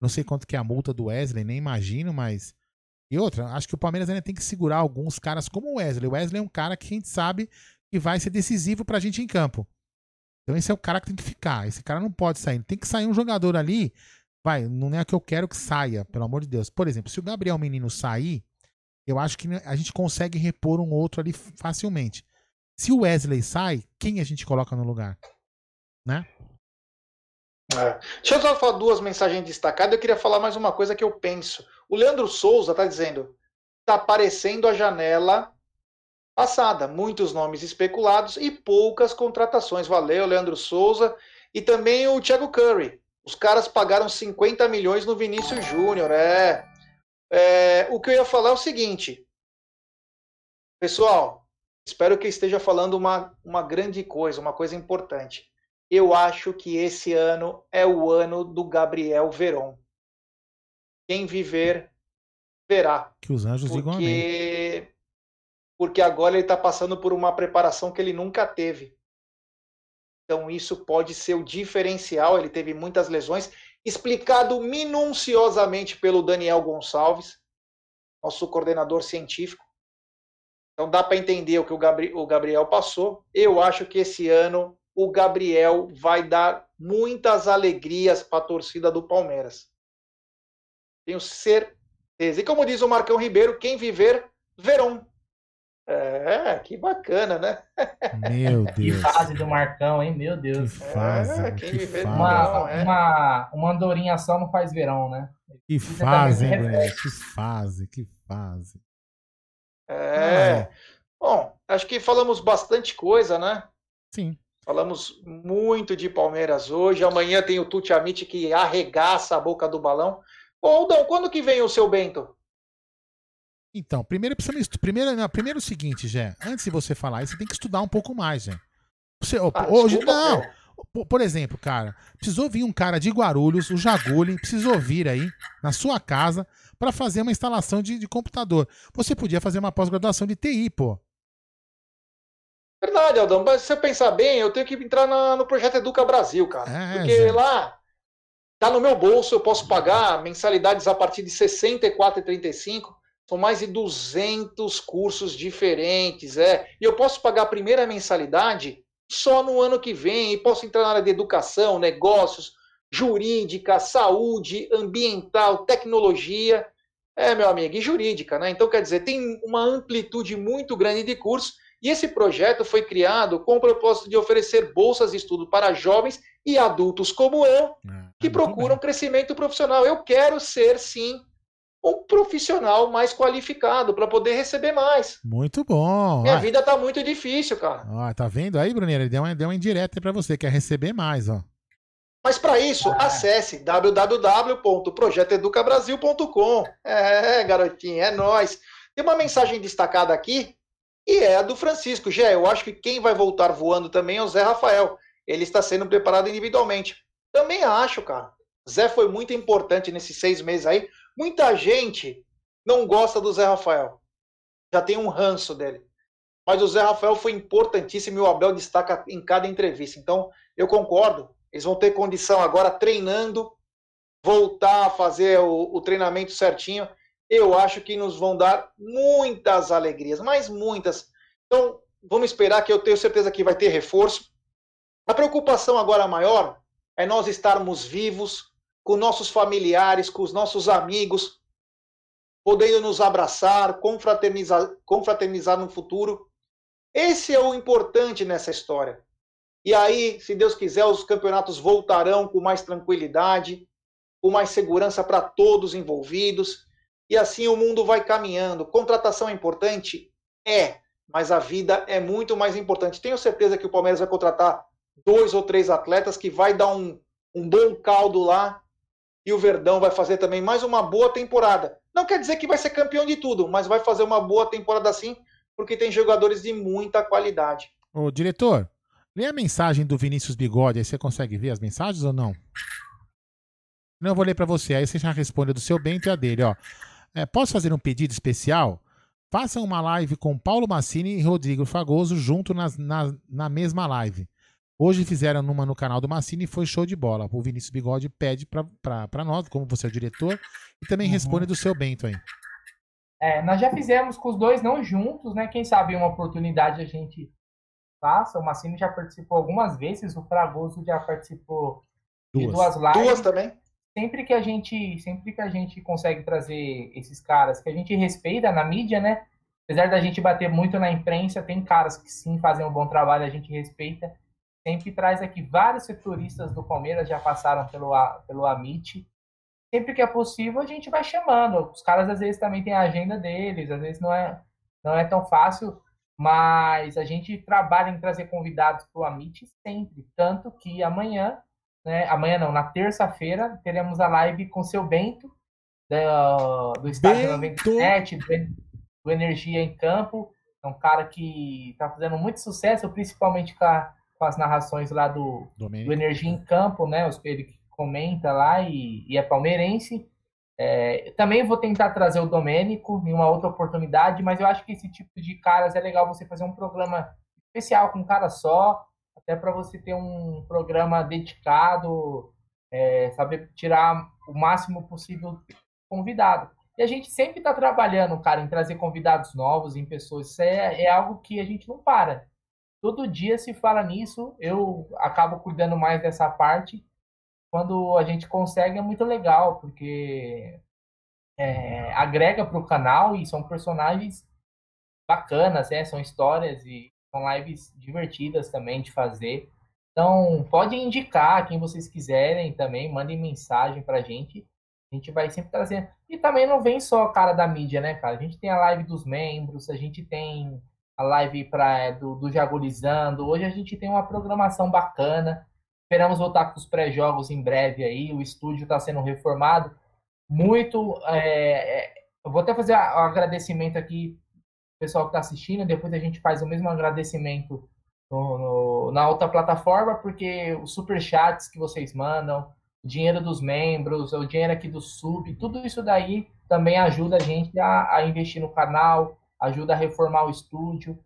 Não sei quanto que é a multa do Wesley, nem imagino, mas. E outra, acho que o Palmeiras ainda tem que segurar alguns caras como o Wesley. O Wesley é um cara que a gente sabe que vai ser decisivo pra gente em campo. Então esse é o cara que tem que ficar. Esse cara não pode sair. Tem que sair um jogador ali. Vai, não é o que eu quero que saia, pelo amor de Deus. Por exemplo, se o Gabriel Menino sair, eu acho que a gente consegue repor um outro ali facilmente. Se o Wesley sai, quem a gente coloca no lugar? Né? É. Deixa eu só falar duas mensagens destacadas. Eu queria falar mais uma coisa que eu penso. O Leandro Souza está dizendo: está aparecendo a janela passada, muitos nomes especulados e poucas contratações. Valeu, Leandro Souza. E também o Thiago Curry. Os caras pagaram 50 milhões no Vinícius Júnior. É. é. O que eu ia falar é o seguinte. Pessoal, espero que esteja falando uma, uma grande coisa, uma coisa importante eu acho que esse ano é o ano do Gabriel Veron. Quem viver, verá. Que os anjos porque... digam amém. Porque agora ele está passando por uma preparação que ele nunca teve. Então isso pode ser o diferencial. Ele teve muitas lesões, explicado minuciosamente pelo Daniel Gonçalves, nosso coordenador científico. Então dá para entender o que o Gabriel passou. Eu acho que esse ano o Gabriel vai dar muitas alegrias para a torcida do Palmeiras. Tenho certeza. E como diz o Marcão Ribeiro, quem viver, verão. É, que bacana, né? Meu Deus. Que fase do Marcão, hein? Meu Deus. Que fase. É, quem que viver fase. Uma, é. uma, uma andorinha só não faz verão, né? Que fase, hein, Bruno? Que fase, que fase. É. Bom, acho que falamos bastante coisa, né? Sim. Falamos muito de Palmeiras hoje. Amanhã tem o Tuti Amit que arregaça a boca do balão. Ô, Aldão, quando que vem o seu Bento? Então, primeiro precisa primeiro, não, primeiro é o seguinte, Jé. Antes de você falar isso, você tem que estudar um pouco mais, Jé. Você, Ah, hoje, desculpa, não. cara. Por, por exemplo, cara, precisou vir um cara de Guarulhos, o Jaguli, precisou vir aí na sua casa para fazer uma instalação de, de computador. Você podia fazer uma pós-graduação de TI, pô. Verdade, Aldão. Mas se você pensar bem, eu tenho que entrar na- no projeto Educa Brasil, cara. É, porque Zé. lá tá no meu bolso, eu posso pagar mensalidades a partir de R$ 64,35. São mais de 200 cursos diferentes, é. E eu posso pagar a primeira mensalidade só no ano que vem. E posso entrar na área de educação, negócios, jurídica, saúde, ambiental, tecnologia. É, meu amigo, e jurídica, né? Então, quer dizer, tem uma amplitude muito grande de cursos. E esse projeto foi criado com o propósito de oferecer bolsas de estudo para jovens e adultos como eu, que Muito procuram crescimento profissional. Eu quero ser, sim, um profissional mais qualificado para poder receber mais. Muito bom. Minha Ah, vida tá muito difícil, cara. ó, tá vendo aí, Bruneiro? Ele deu uma, deu uma indireta pra você, quer receber mais, ó. Mas para isso, acesse www.projetoeducabrasil.com. É, garotinho, é nós. Tem uma mensagem destacada aqui e é a do Francisco. Gé, eu acho que quem vai voltar voando também é o Zé Rafael. Ele está sendo preparado individualmente. Também acho, cara. Zé foi muito importante nesses seis meses aí. Muita gente não gosta do Zé Rafael. Já tem um ranço dele. Mas o Zé Rafael foi importantíssimo e o Abel destaca em cada entrevista. Então, eu concordo. Eles vão ter condição agora treinando, voltar a fazer o, o treinamento certinho. Eu acho que nos vão dar muitas alegrias, mas muitas. Então, vamos esperar que eu tenho certeza que vai ter reforço. A preocupação agora maior é nós estarmos vivos, com nossos familiares, com os nossos amigos, podendo nos abraçar, confraternizar, confraternizar no futuro. Esse é o importante nessa história. E aí, se Deus quiser, os campeonatos voltarão com mais tranquilidade, com mais segurança para todos envolvidos. E assim o mundo vai caminhando. Contratação é importante? É, mas a vida é muito mais importante. Tenho certeza que o Palmeiras vai contratar dois ou três atletas que vai dar um, um bom caldo lá. E o Verdão vai fazer também mais uma boa temporada. Não quer dizer que vai ser campeão de tudo, mas vai fazer uma boa temporada sim, porque tem jogadores de muita qualidade. Ô, diretor, lê a mensagem do Vinícius Bigode, aí você consegue ver as mensagens ou não? Não, eu vou ler pra você, aí você já responde do seu Bento e a dele, ó. É, posso fazer um pedido especial? Façam uma live com Paulo Massini e Rodrigo Fagoso junto nas- na, na mesma live. Hoje fizeram numa no canal do Massini e foi show de bola. O Vinícius Bigode pede pra nós, como você é o diretor, e também Uhum. responde do seu Bento aí. É, nós já fizemos com os dois, não juntos, né? Quem sabe uma oportunidade a gente faça. O Massini já participou algumas vezes, o Fragoso já participou de Duas. duas lives. Duas também? Sempre que a gente sempre que a gente consegue trazer esses caras que a gente respeita na mídia, né? Apesar da gente bater muito na imprensa, tem caras que sim fazem um bom trabalho, a gente respeita. Sempre traz aqui vários setoristas do Palmeiras já passaram pelo pelo Amit. Sempre que é possível, a gente vai chamando. Os caras às vezes também têm a agenda deles, às vezes não é não é tão fácil, mas a gente trabalha em trazer convidados para o Amit sempre, tanto que amanhã né? Amanhã não, na terça-feira teremos a live com o seu Bento, da- do Estádio Bento! 97, do, do Energia em Campo. É um cara que está fazendo muito sucesso, principalmente com, a- com as narrações lá do, do. Energia em Campo, né? Os que ele comenta lá e, e é palmeirense. É, também vou tentar trazer o Domênico em uma outra oportunidade, mas eu acho que esse tipo de caras é legal você fazer um programa especial com um cara só, até para você ter um programa dedicado, é, saber tirar o máximo possível do convidado. E a gente sempre está trabalhando, cara, em trazer convidados novos, em pessoas. Isso é, é algo que a gente não para. Todo dia se fala nisso, eu acabo cuidando mais dessa parte. Quando a gente consegue é muito legal, porque é, agrega para o canal e são personagens bacanas, né? São histórias e são lives divertidas também de fazer. Então, pode indicar quem vocês quiserem também, mandem mensagem pra gente. A gente vai sempre trazer. E também não vem só a cara da mídia, né, cara? A gente tem a live dos membros, a gente tem a live pra, do, do Jagulizando. Hoje a gente tem uma programação bacana. Esperamos voltar com os pré-jogos em breve aí. O estúdio está sendo reformado. Muito. é, é, eu vou até fazer o agradecimento aqui pessoal que está assistindo. Depois a gente faz o mesmo agradecimento no, no- na outra plataforma, porque os superchats que vocês mandam, o dinheiro dos membros, o dinheiro aqui do sub, tudo isso daí também ajuda a gente a, a investir no canal, ajuda a reformar o estúdio.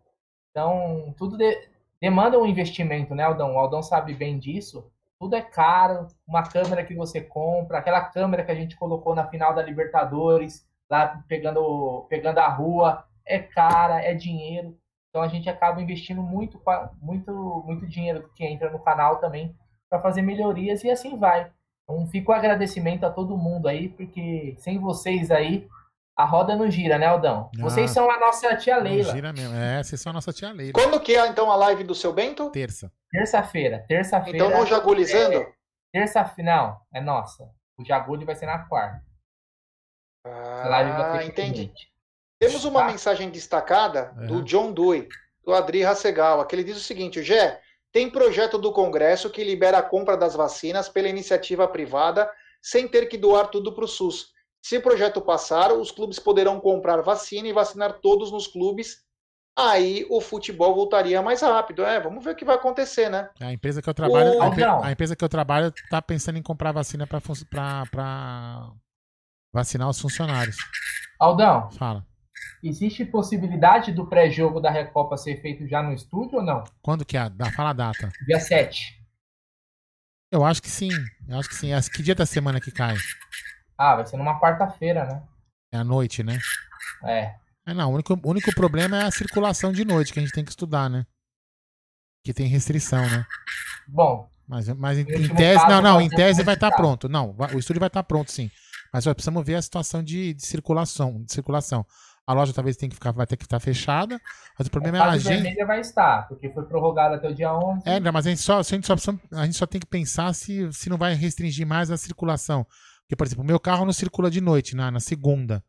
Então, tudo de- demanda um investimento, né, Aldão? O Aldão sabe bem disso. Tudo é caro. Uma câmera que você compra, aquela câmera que a gente colocou na final da Libertadores, lá pegando, pegando a rua, é cara, é dinheiro. Então a gente acaba investindo muito, muito, muito dinheiro que entra no canal também para fazer melhorias e assim vai. Então fica o agradecimento a todo mundo aí, porque sem vocês aí a roda não gira, né, Aldão? Ah. Vocês são a nossa tia Não Leila. gira mesmo. É, vocês são a nossa tia Leila. Quando que é então a live do seu Bento? Terça. Terça-feira, terça-feira. Então no Jagulizando? Terça-feira, não, é nossa. O Jagulho vai ser na quarta. A live vai Ah, entendi. Temos uma mensagem destacada É. do John Dewey, do Adri Rassegal, que ele diz o seguinte, Gé, tem projeto do Congresso que libera a compra das vacinas pela iniciativa privada sem ter que doar tudo para o SUS. Se o projeto passar, os clubes poderão comprar vacina e vacinar todos nos clubes. Aí o futebol voltaria mais rápido. É, vamos ver o que vai acontecer, né? A empresa que eu trabalho, Ô, a, empre- a empresa que eu trabalho tá pensando em comprar vacina fun- pra, pra vacinar os funcionários. Aldão, Fala. Existe possibilidade do pré-jogo da Recopa ser feito já no estúdio ou não? Quando que é? Dá, fala a data. Dia 7. Eu acho que sim. Eu acho que sim. As- Que dia da semana que cai? Ah, vai ser numa quarta-feira, né? É à noite, né? É. É, não. O único, o único problema é a circulação de noite, que a gente tem que estudar, né? Que tem restrição, né? Bom, Mas, mas em, em tese, caso, não, não, em tese vai estar modificado. pronto. Não, o estúdio vai estar pronto, sim. Mas ó, precisamos ver a situação de, de circulação, de circulação. A loja talvez tenha que ficar, vai ter que estar fechada, mas o problema é a a gente. vermelha vai estar, porque foi prorrogada até o dia 11. É, mas a gente só, a gente só, a gente só tem que pensar se, se não vai restringir mais a circulação. Porque, por exemplo, o meu carro não circula de noite, na, na segunda.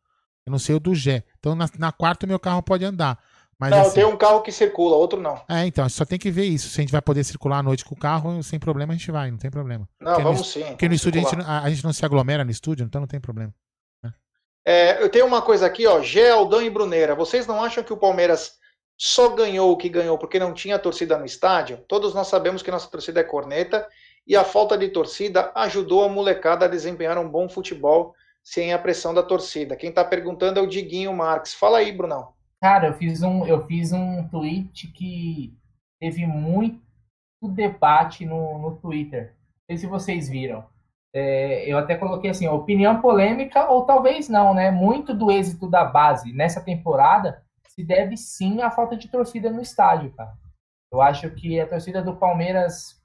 Eu não sei o do Gé. Então, na, na quarta, o meu carro pode andar. Mas, não, assim, tem um carro que circula, outro não. É, então, a gente só tem que ver isso. Se a gente vai poder circular à noite com o carro, sem problema a gente vai, não tem problema. Não, Porque no vamos sim. Porque no vamos estúdio a gente, a, a gente não se aglomera no estúdio, então não tem problema. É, eu tenho uma coisa aqui, ó. Gé, e Bruneira. Vocês não acham que o Palmeiras só ganhou o que ganhou porque não tinha torcida no estádio? Todos nós sabemos que nossa torcida é corneta e a falta de torcida ajudou a molecada a desempenhar um bom futebol sem a pressão da torcida. Quem está perguntando é o Diguinho Marques. Fala aí, Brunão. Cara, eu fiz um, eu fiz um tweet que teve muito debate no, no Twitter. Não sei se vocês viram. É, eu até coloquei assim, opinião polêmica ou talvez não, né? Muito do êxito da base nessa temporada se deve sim à falta de torcida no estádio, cara. Eu acho que a torcida do Palmeiras,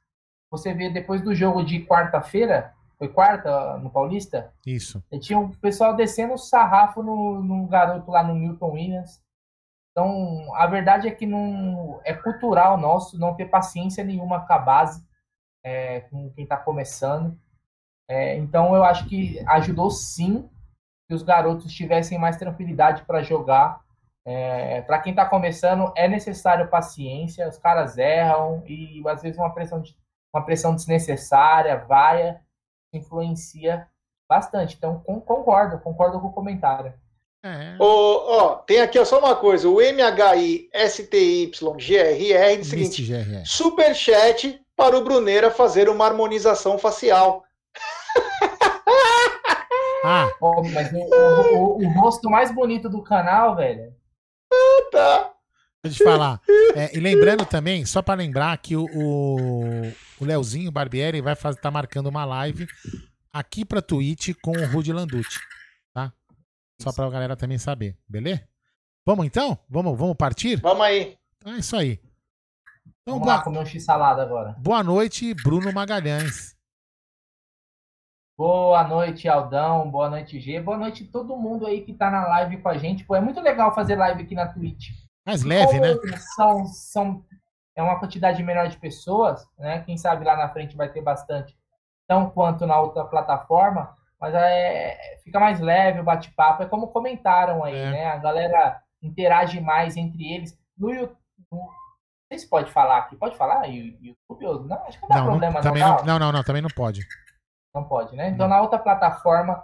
você vê depois do jogo de quarta-feira, foi quarta no Paulista? Isso. Tinha um pessoal descendo o sarrafo no, no garoto lá no Milton Williams. Então, a verdade é que não é cultural nosso não ter paciência nenhuma com a base, é, com quem está começando. É, então, eu acho que ajudou sim que os garotos tivessem mais tranquilidade para jogar é, para quem está começando, é necessário paciência, os caras erram e às vezes uma pressão, de, uma pressão desnecessária, vaia, influencia bastante. Então, com, concordo, concordo com o comentário. É. Oh, oh, tem aqui só uma coisa: o MHI STY GRR diz o seguinte: GRR. superchat para o Bruneira fazer uma harmonização facial. Ah. Oh, mas o, o, o, o rosto mais bonito do canal, velho, tá. Deixa eu te falar. É, e lembrando também, só para lembrar que o, o, o Leozinho Barbieri vai estar tá marcando uma live aqui pra Twitch com o Rudy Landucci, tá? Só pra galera também saber, beleza? Vamos então? Vamos, vamos partir? Vamos aí. Então é isso aí. Então, vamos boa... lá comer um x-salada agora. Boa noite, Bruno Magalhães. Boa noite, Aldão. Boa noite, G. Boa noite todo mundo aí que tá na live com a gente. Pô, é muito legal fazer live aqui na Twitch. Mais leve, né? São, são, é uma quantidade menor de pessoas, né? Quem sabe lá na frente vai ter bastante, tão quanto na outra plataforma. Mas é, fica mais leve o bate-papo. É como comentaram aí, é. né? A galera interage mais entre eles. No YouTube. Não sei se pode falar aqui. Pode falar? YouTube? Não, acho que não dá não, problema. Não, também não, não, não, não, também não pode. Não pode, né? Então, na outra plataforma,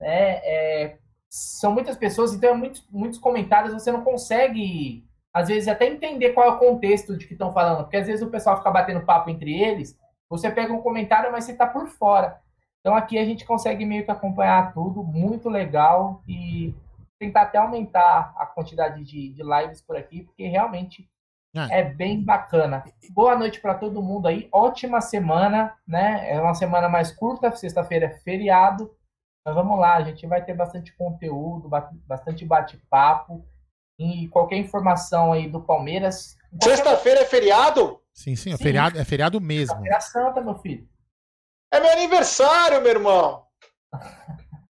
né, é, são muitas pessoas, então, é muitos, muitos comentários, você não consegue, às vezes, até entender qual é o contexto de que estão falando, porque às vezes o pessoal fica batendo papo entre eles, você pega um comentário, mas você está por fora. Então, aqui a gente consegue meio que acompanhar tudo, muito legal, e tentar até aumentar a quantidade de, de lives por aqui, porque realmente é. é bem bacana. Boa noite para todo mundo aí. Ótima semana, né? É uma semana mais curta, sexta-feira é feriado. Mas vamos lá, a gente vai ter bastante conteúdo, bastante bate-papo. E qualquer informação aí do Palmeiras. Sexta-feira é feriado? Sim, sim, é sim. feriado, é feriado mesmo. É santa, meu filho. É meu aniversário, meu irmão.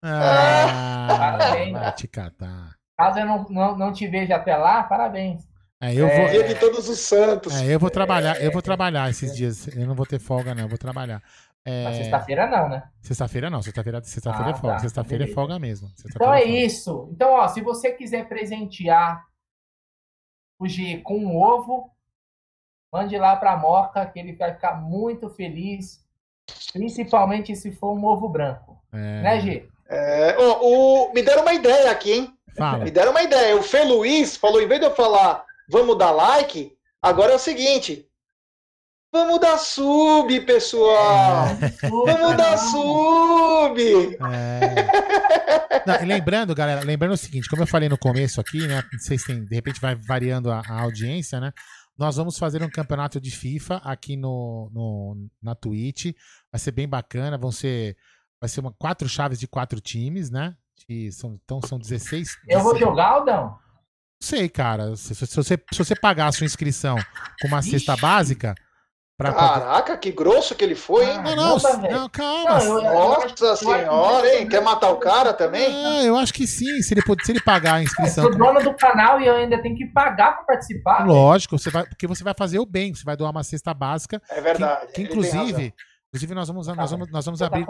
Ah, parabéns. Vai te catar. Caso eu não, não, não te veja até lá, parabéns. É, eu vou... Dia de todos os santos. É, eu vou trabalhar, eu vou trabalhar esses dias. Eu não vou ter folga, não, eu vou trabalhar. É... sexta-feira não, né? Sexta-feira não, sexta-feira sexta ah, é folga. Tá, sexta-feira é folga mesmo. Então é, é isso. Então, ó, se você quiser presentear o G com um ovo, mande lá pra Moca, que ele vai ficar muito feliz. Principalmente se for um ovo branco. É... Né, G? É, oh, o, me deram uma ideia aqui, hein? Fala. Me deram uma ideia. O Fê Luiz falou, em vez de eu falar vamos dar like. Agora é o seguinte. Vamos dar sub, pessoal! É. Vamos dar sub! É. Não, lembrando, galera, lembrando o seguinte, como eu falei no começo aqui, né? Se tem, de repente vai variando a, a audiência, né? Nós vamos fazer um campeonato de FIFA aqui no, no, na Twitch. Vai ser bem bacana. Vão ser. Vai ser uma, quatro chaves de quatro times, né? De, são, então são 16. Eu vou jogar, Aldão? Sei, cara. Se, se, você, se você pagar a sua inscrição com uma Ixi. cesta básica. Pra Caraca, que grosso que ele foi, hein? Não, não, não, calma. Não, eu, Nossa senhora, hein? Quer matar o cara também? É, eu acho que sim, se ele, se ele pagar a inscrição. Eu sou dono do canal e eu ainda tenho que pagar para participar. Lógico, você vai, porque você vai fazer o bem, você vai doar uma cesta básica. É verdade. Que, que inclusive, Inclusive, nós vamos, nós vamos, nós vamos tá abrir.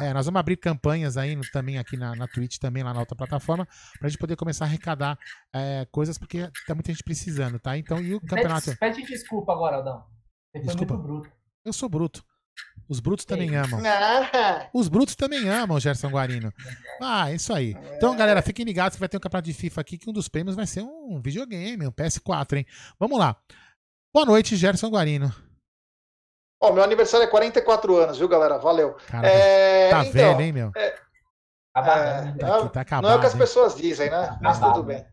É, nós vamos abrir campanhas aí no, também aqui na, na Twitch, também lá na outra plataforma, pra gente poder começar a arrecadar é, coisas, porque tá muita gente precisando, tá? Então, e o campeonato. Pede, pede desculpa agora, Aldão. Você desculpa. foi muito bruto. Eu sou bruto. Os brutos também amam. Ah, Os brutos também amam Gerson Guarino. Ah, é isso aí. Então, galera, fiquem ligados que vai ter um campeonato de FIFA aqui, que um dos prêmios vai ser um videogame, um PS4, hein? Vamos lá. Boa noite, Gerson Guarino. Ó, meu aniversário é 44 anos, viu, galera? Valeu. Cara, É, tá então, velho, hein, meu? Tá é, Tá aqui, tá acabado. não é o que as hein? pessoas dizem, né? Mas Acabado, tudo bem.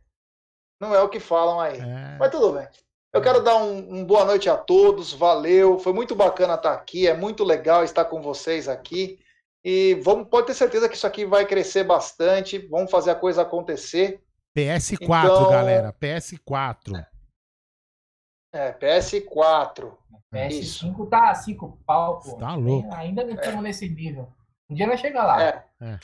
Não é o que falam aí. É. Mas tudo bem. Eu quero dar um, um boa noite a todos, valeu. Foi muito bacana estar aqui, é muito legal estar com vocês aqui. E vamos, pode ter certeza que isso aqui vai crescer bastante. Vamos fazer a coisa acontecer. PS4, Então- galera. PS4. É, PS4. Isso. PS5 tá 5 pau, pô. Tá louco. Ainda não estamos nesse nível. Um dia nós chega lá. É. É.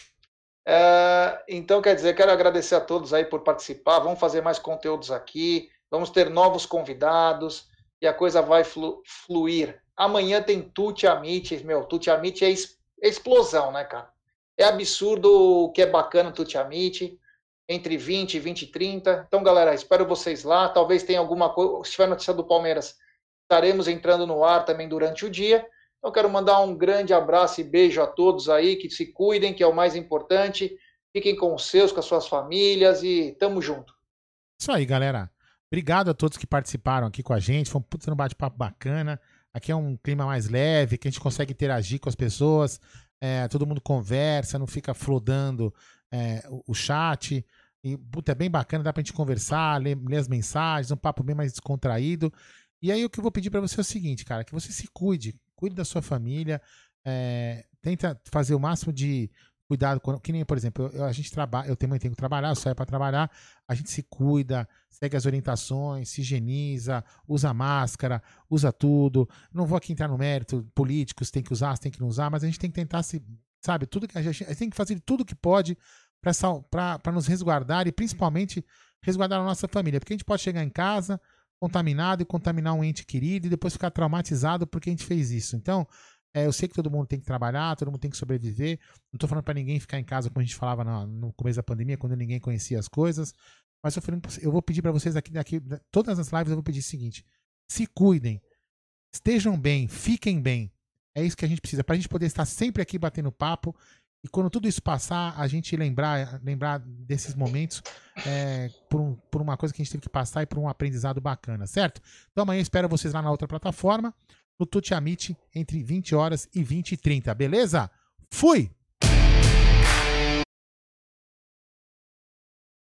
É, então, quer dizer, quero agradecer a todos aí por participar. Vamos fazer mais conteúdos aqui. Vamos ter novos convidados e a coisa vai flu- fluir. Amanhã tem Tuti Amit. Meu, Tuti Amit é, es- é explosão, né, cara? É absurdo o que é bacana Tuti Amit. Entre 20, 20 e 30. Então, galera, espero vocês lá. Talvez tenha alguma coisa. Se tiver notícia do Palmeiras, estaremos entrando no ar também durante o dia. Então, quero mandar um grande abraço e beijo a todos aí, que se cuidem, que é o mais importante. Fiquem com os seus, com as suas famílias e tamo junto. Isso aí, galera. Obrigado a todos que participaram aqui com a gente. Foi um puta no bate-papo bacana. Aqui é um clima mais leve, que a gente consegue interagir com as pessoas. É, todo mundo conversa, não fica flodando é, o, chat. E, puta, é bem bacana, dá pra gente conversar, ler, ler as mensagens, um papo bem mais descontraído. E aí o que eu vou pedir pra você é o seguinte, cara, que você se cuide, cuide da sua família, é, tenta fazer o máximo de cuidado, com, que nem, por exemplo, eu- a gente trabalha, eu também tenho que trabalhar, eu saio pra trabalhar, a gente se cuida, segue as orientações, se higieniza, usa máscara, usa tudo. Não vou aqui entrar no mérito, políticos tem que usar, tem que não usar, mas a gente tem que tentar se, sabe, tudo que a gente, a gente tem que fazer tudo que pode para nos resguardar e principalmente resguardar a nossa família, porque a gente pode chegar em casa contaminado e contaminar um ente querido e depois ficar traumatizado porque a gente fez isso. Então, é, eu sei que todo mundo tem que trabalhar, todo mundo tem que sobreviver. Não tô falando para ninguém ficar em casa como a gente falava no, no começo da pandemia, quando ninguém conhecia as coisas. Mas eu, falei, eu vou pedir para vocês aqui, daqui, todas as lives eu vou pedir o seguinte: se cuidem, estejam bem, fiquem bem. É isso que a gente precisa, para a gente poder estar sempre aqui batendo papo. E quando tudo isso passar, a gente lembrar, lembrar desses momentos é, por, um- por uma coisa que a gente teve que passar e por um aprendizado bacana, certo? Então amanhã espero vocês lá na outra plataforma, no Tuti Amit, entre 20 horas e 20 e 30, beleza? Fui!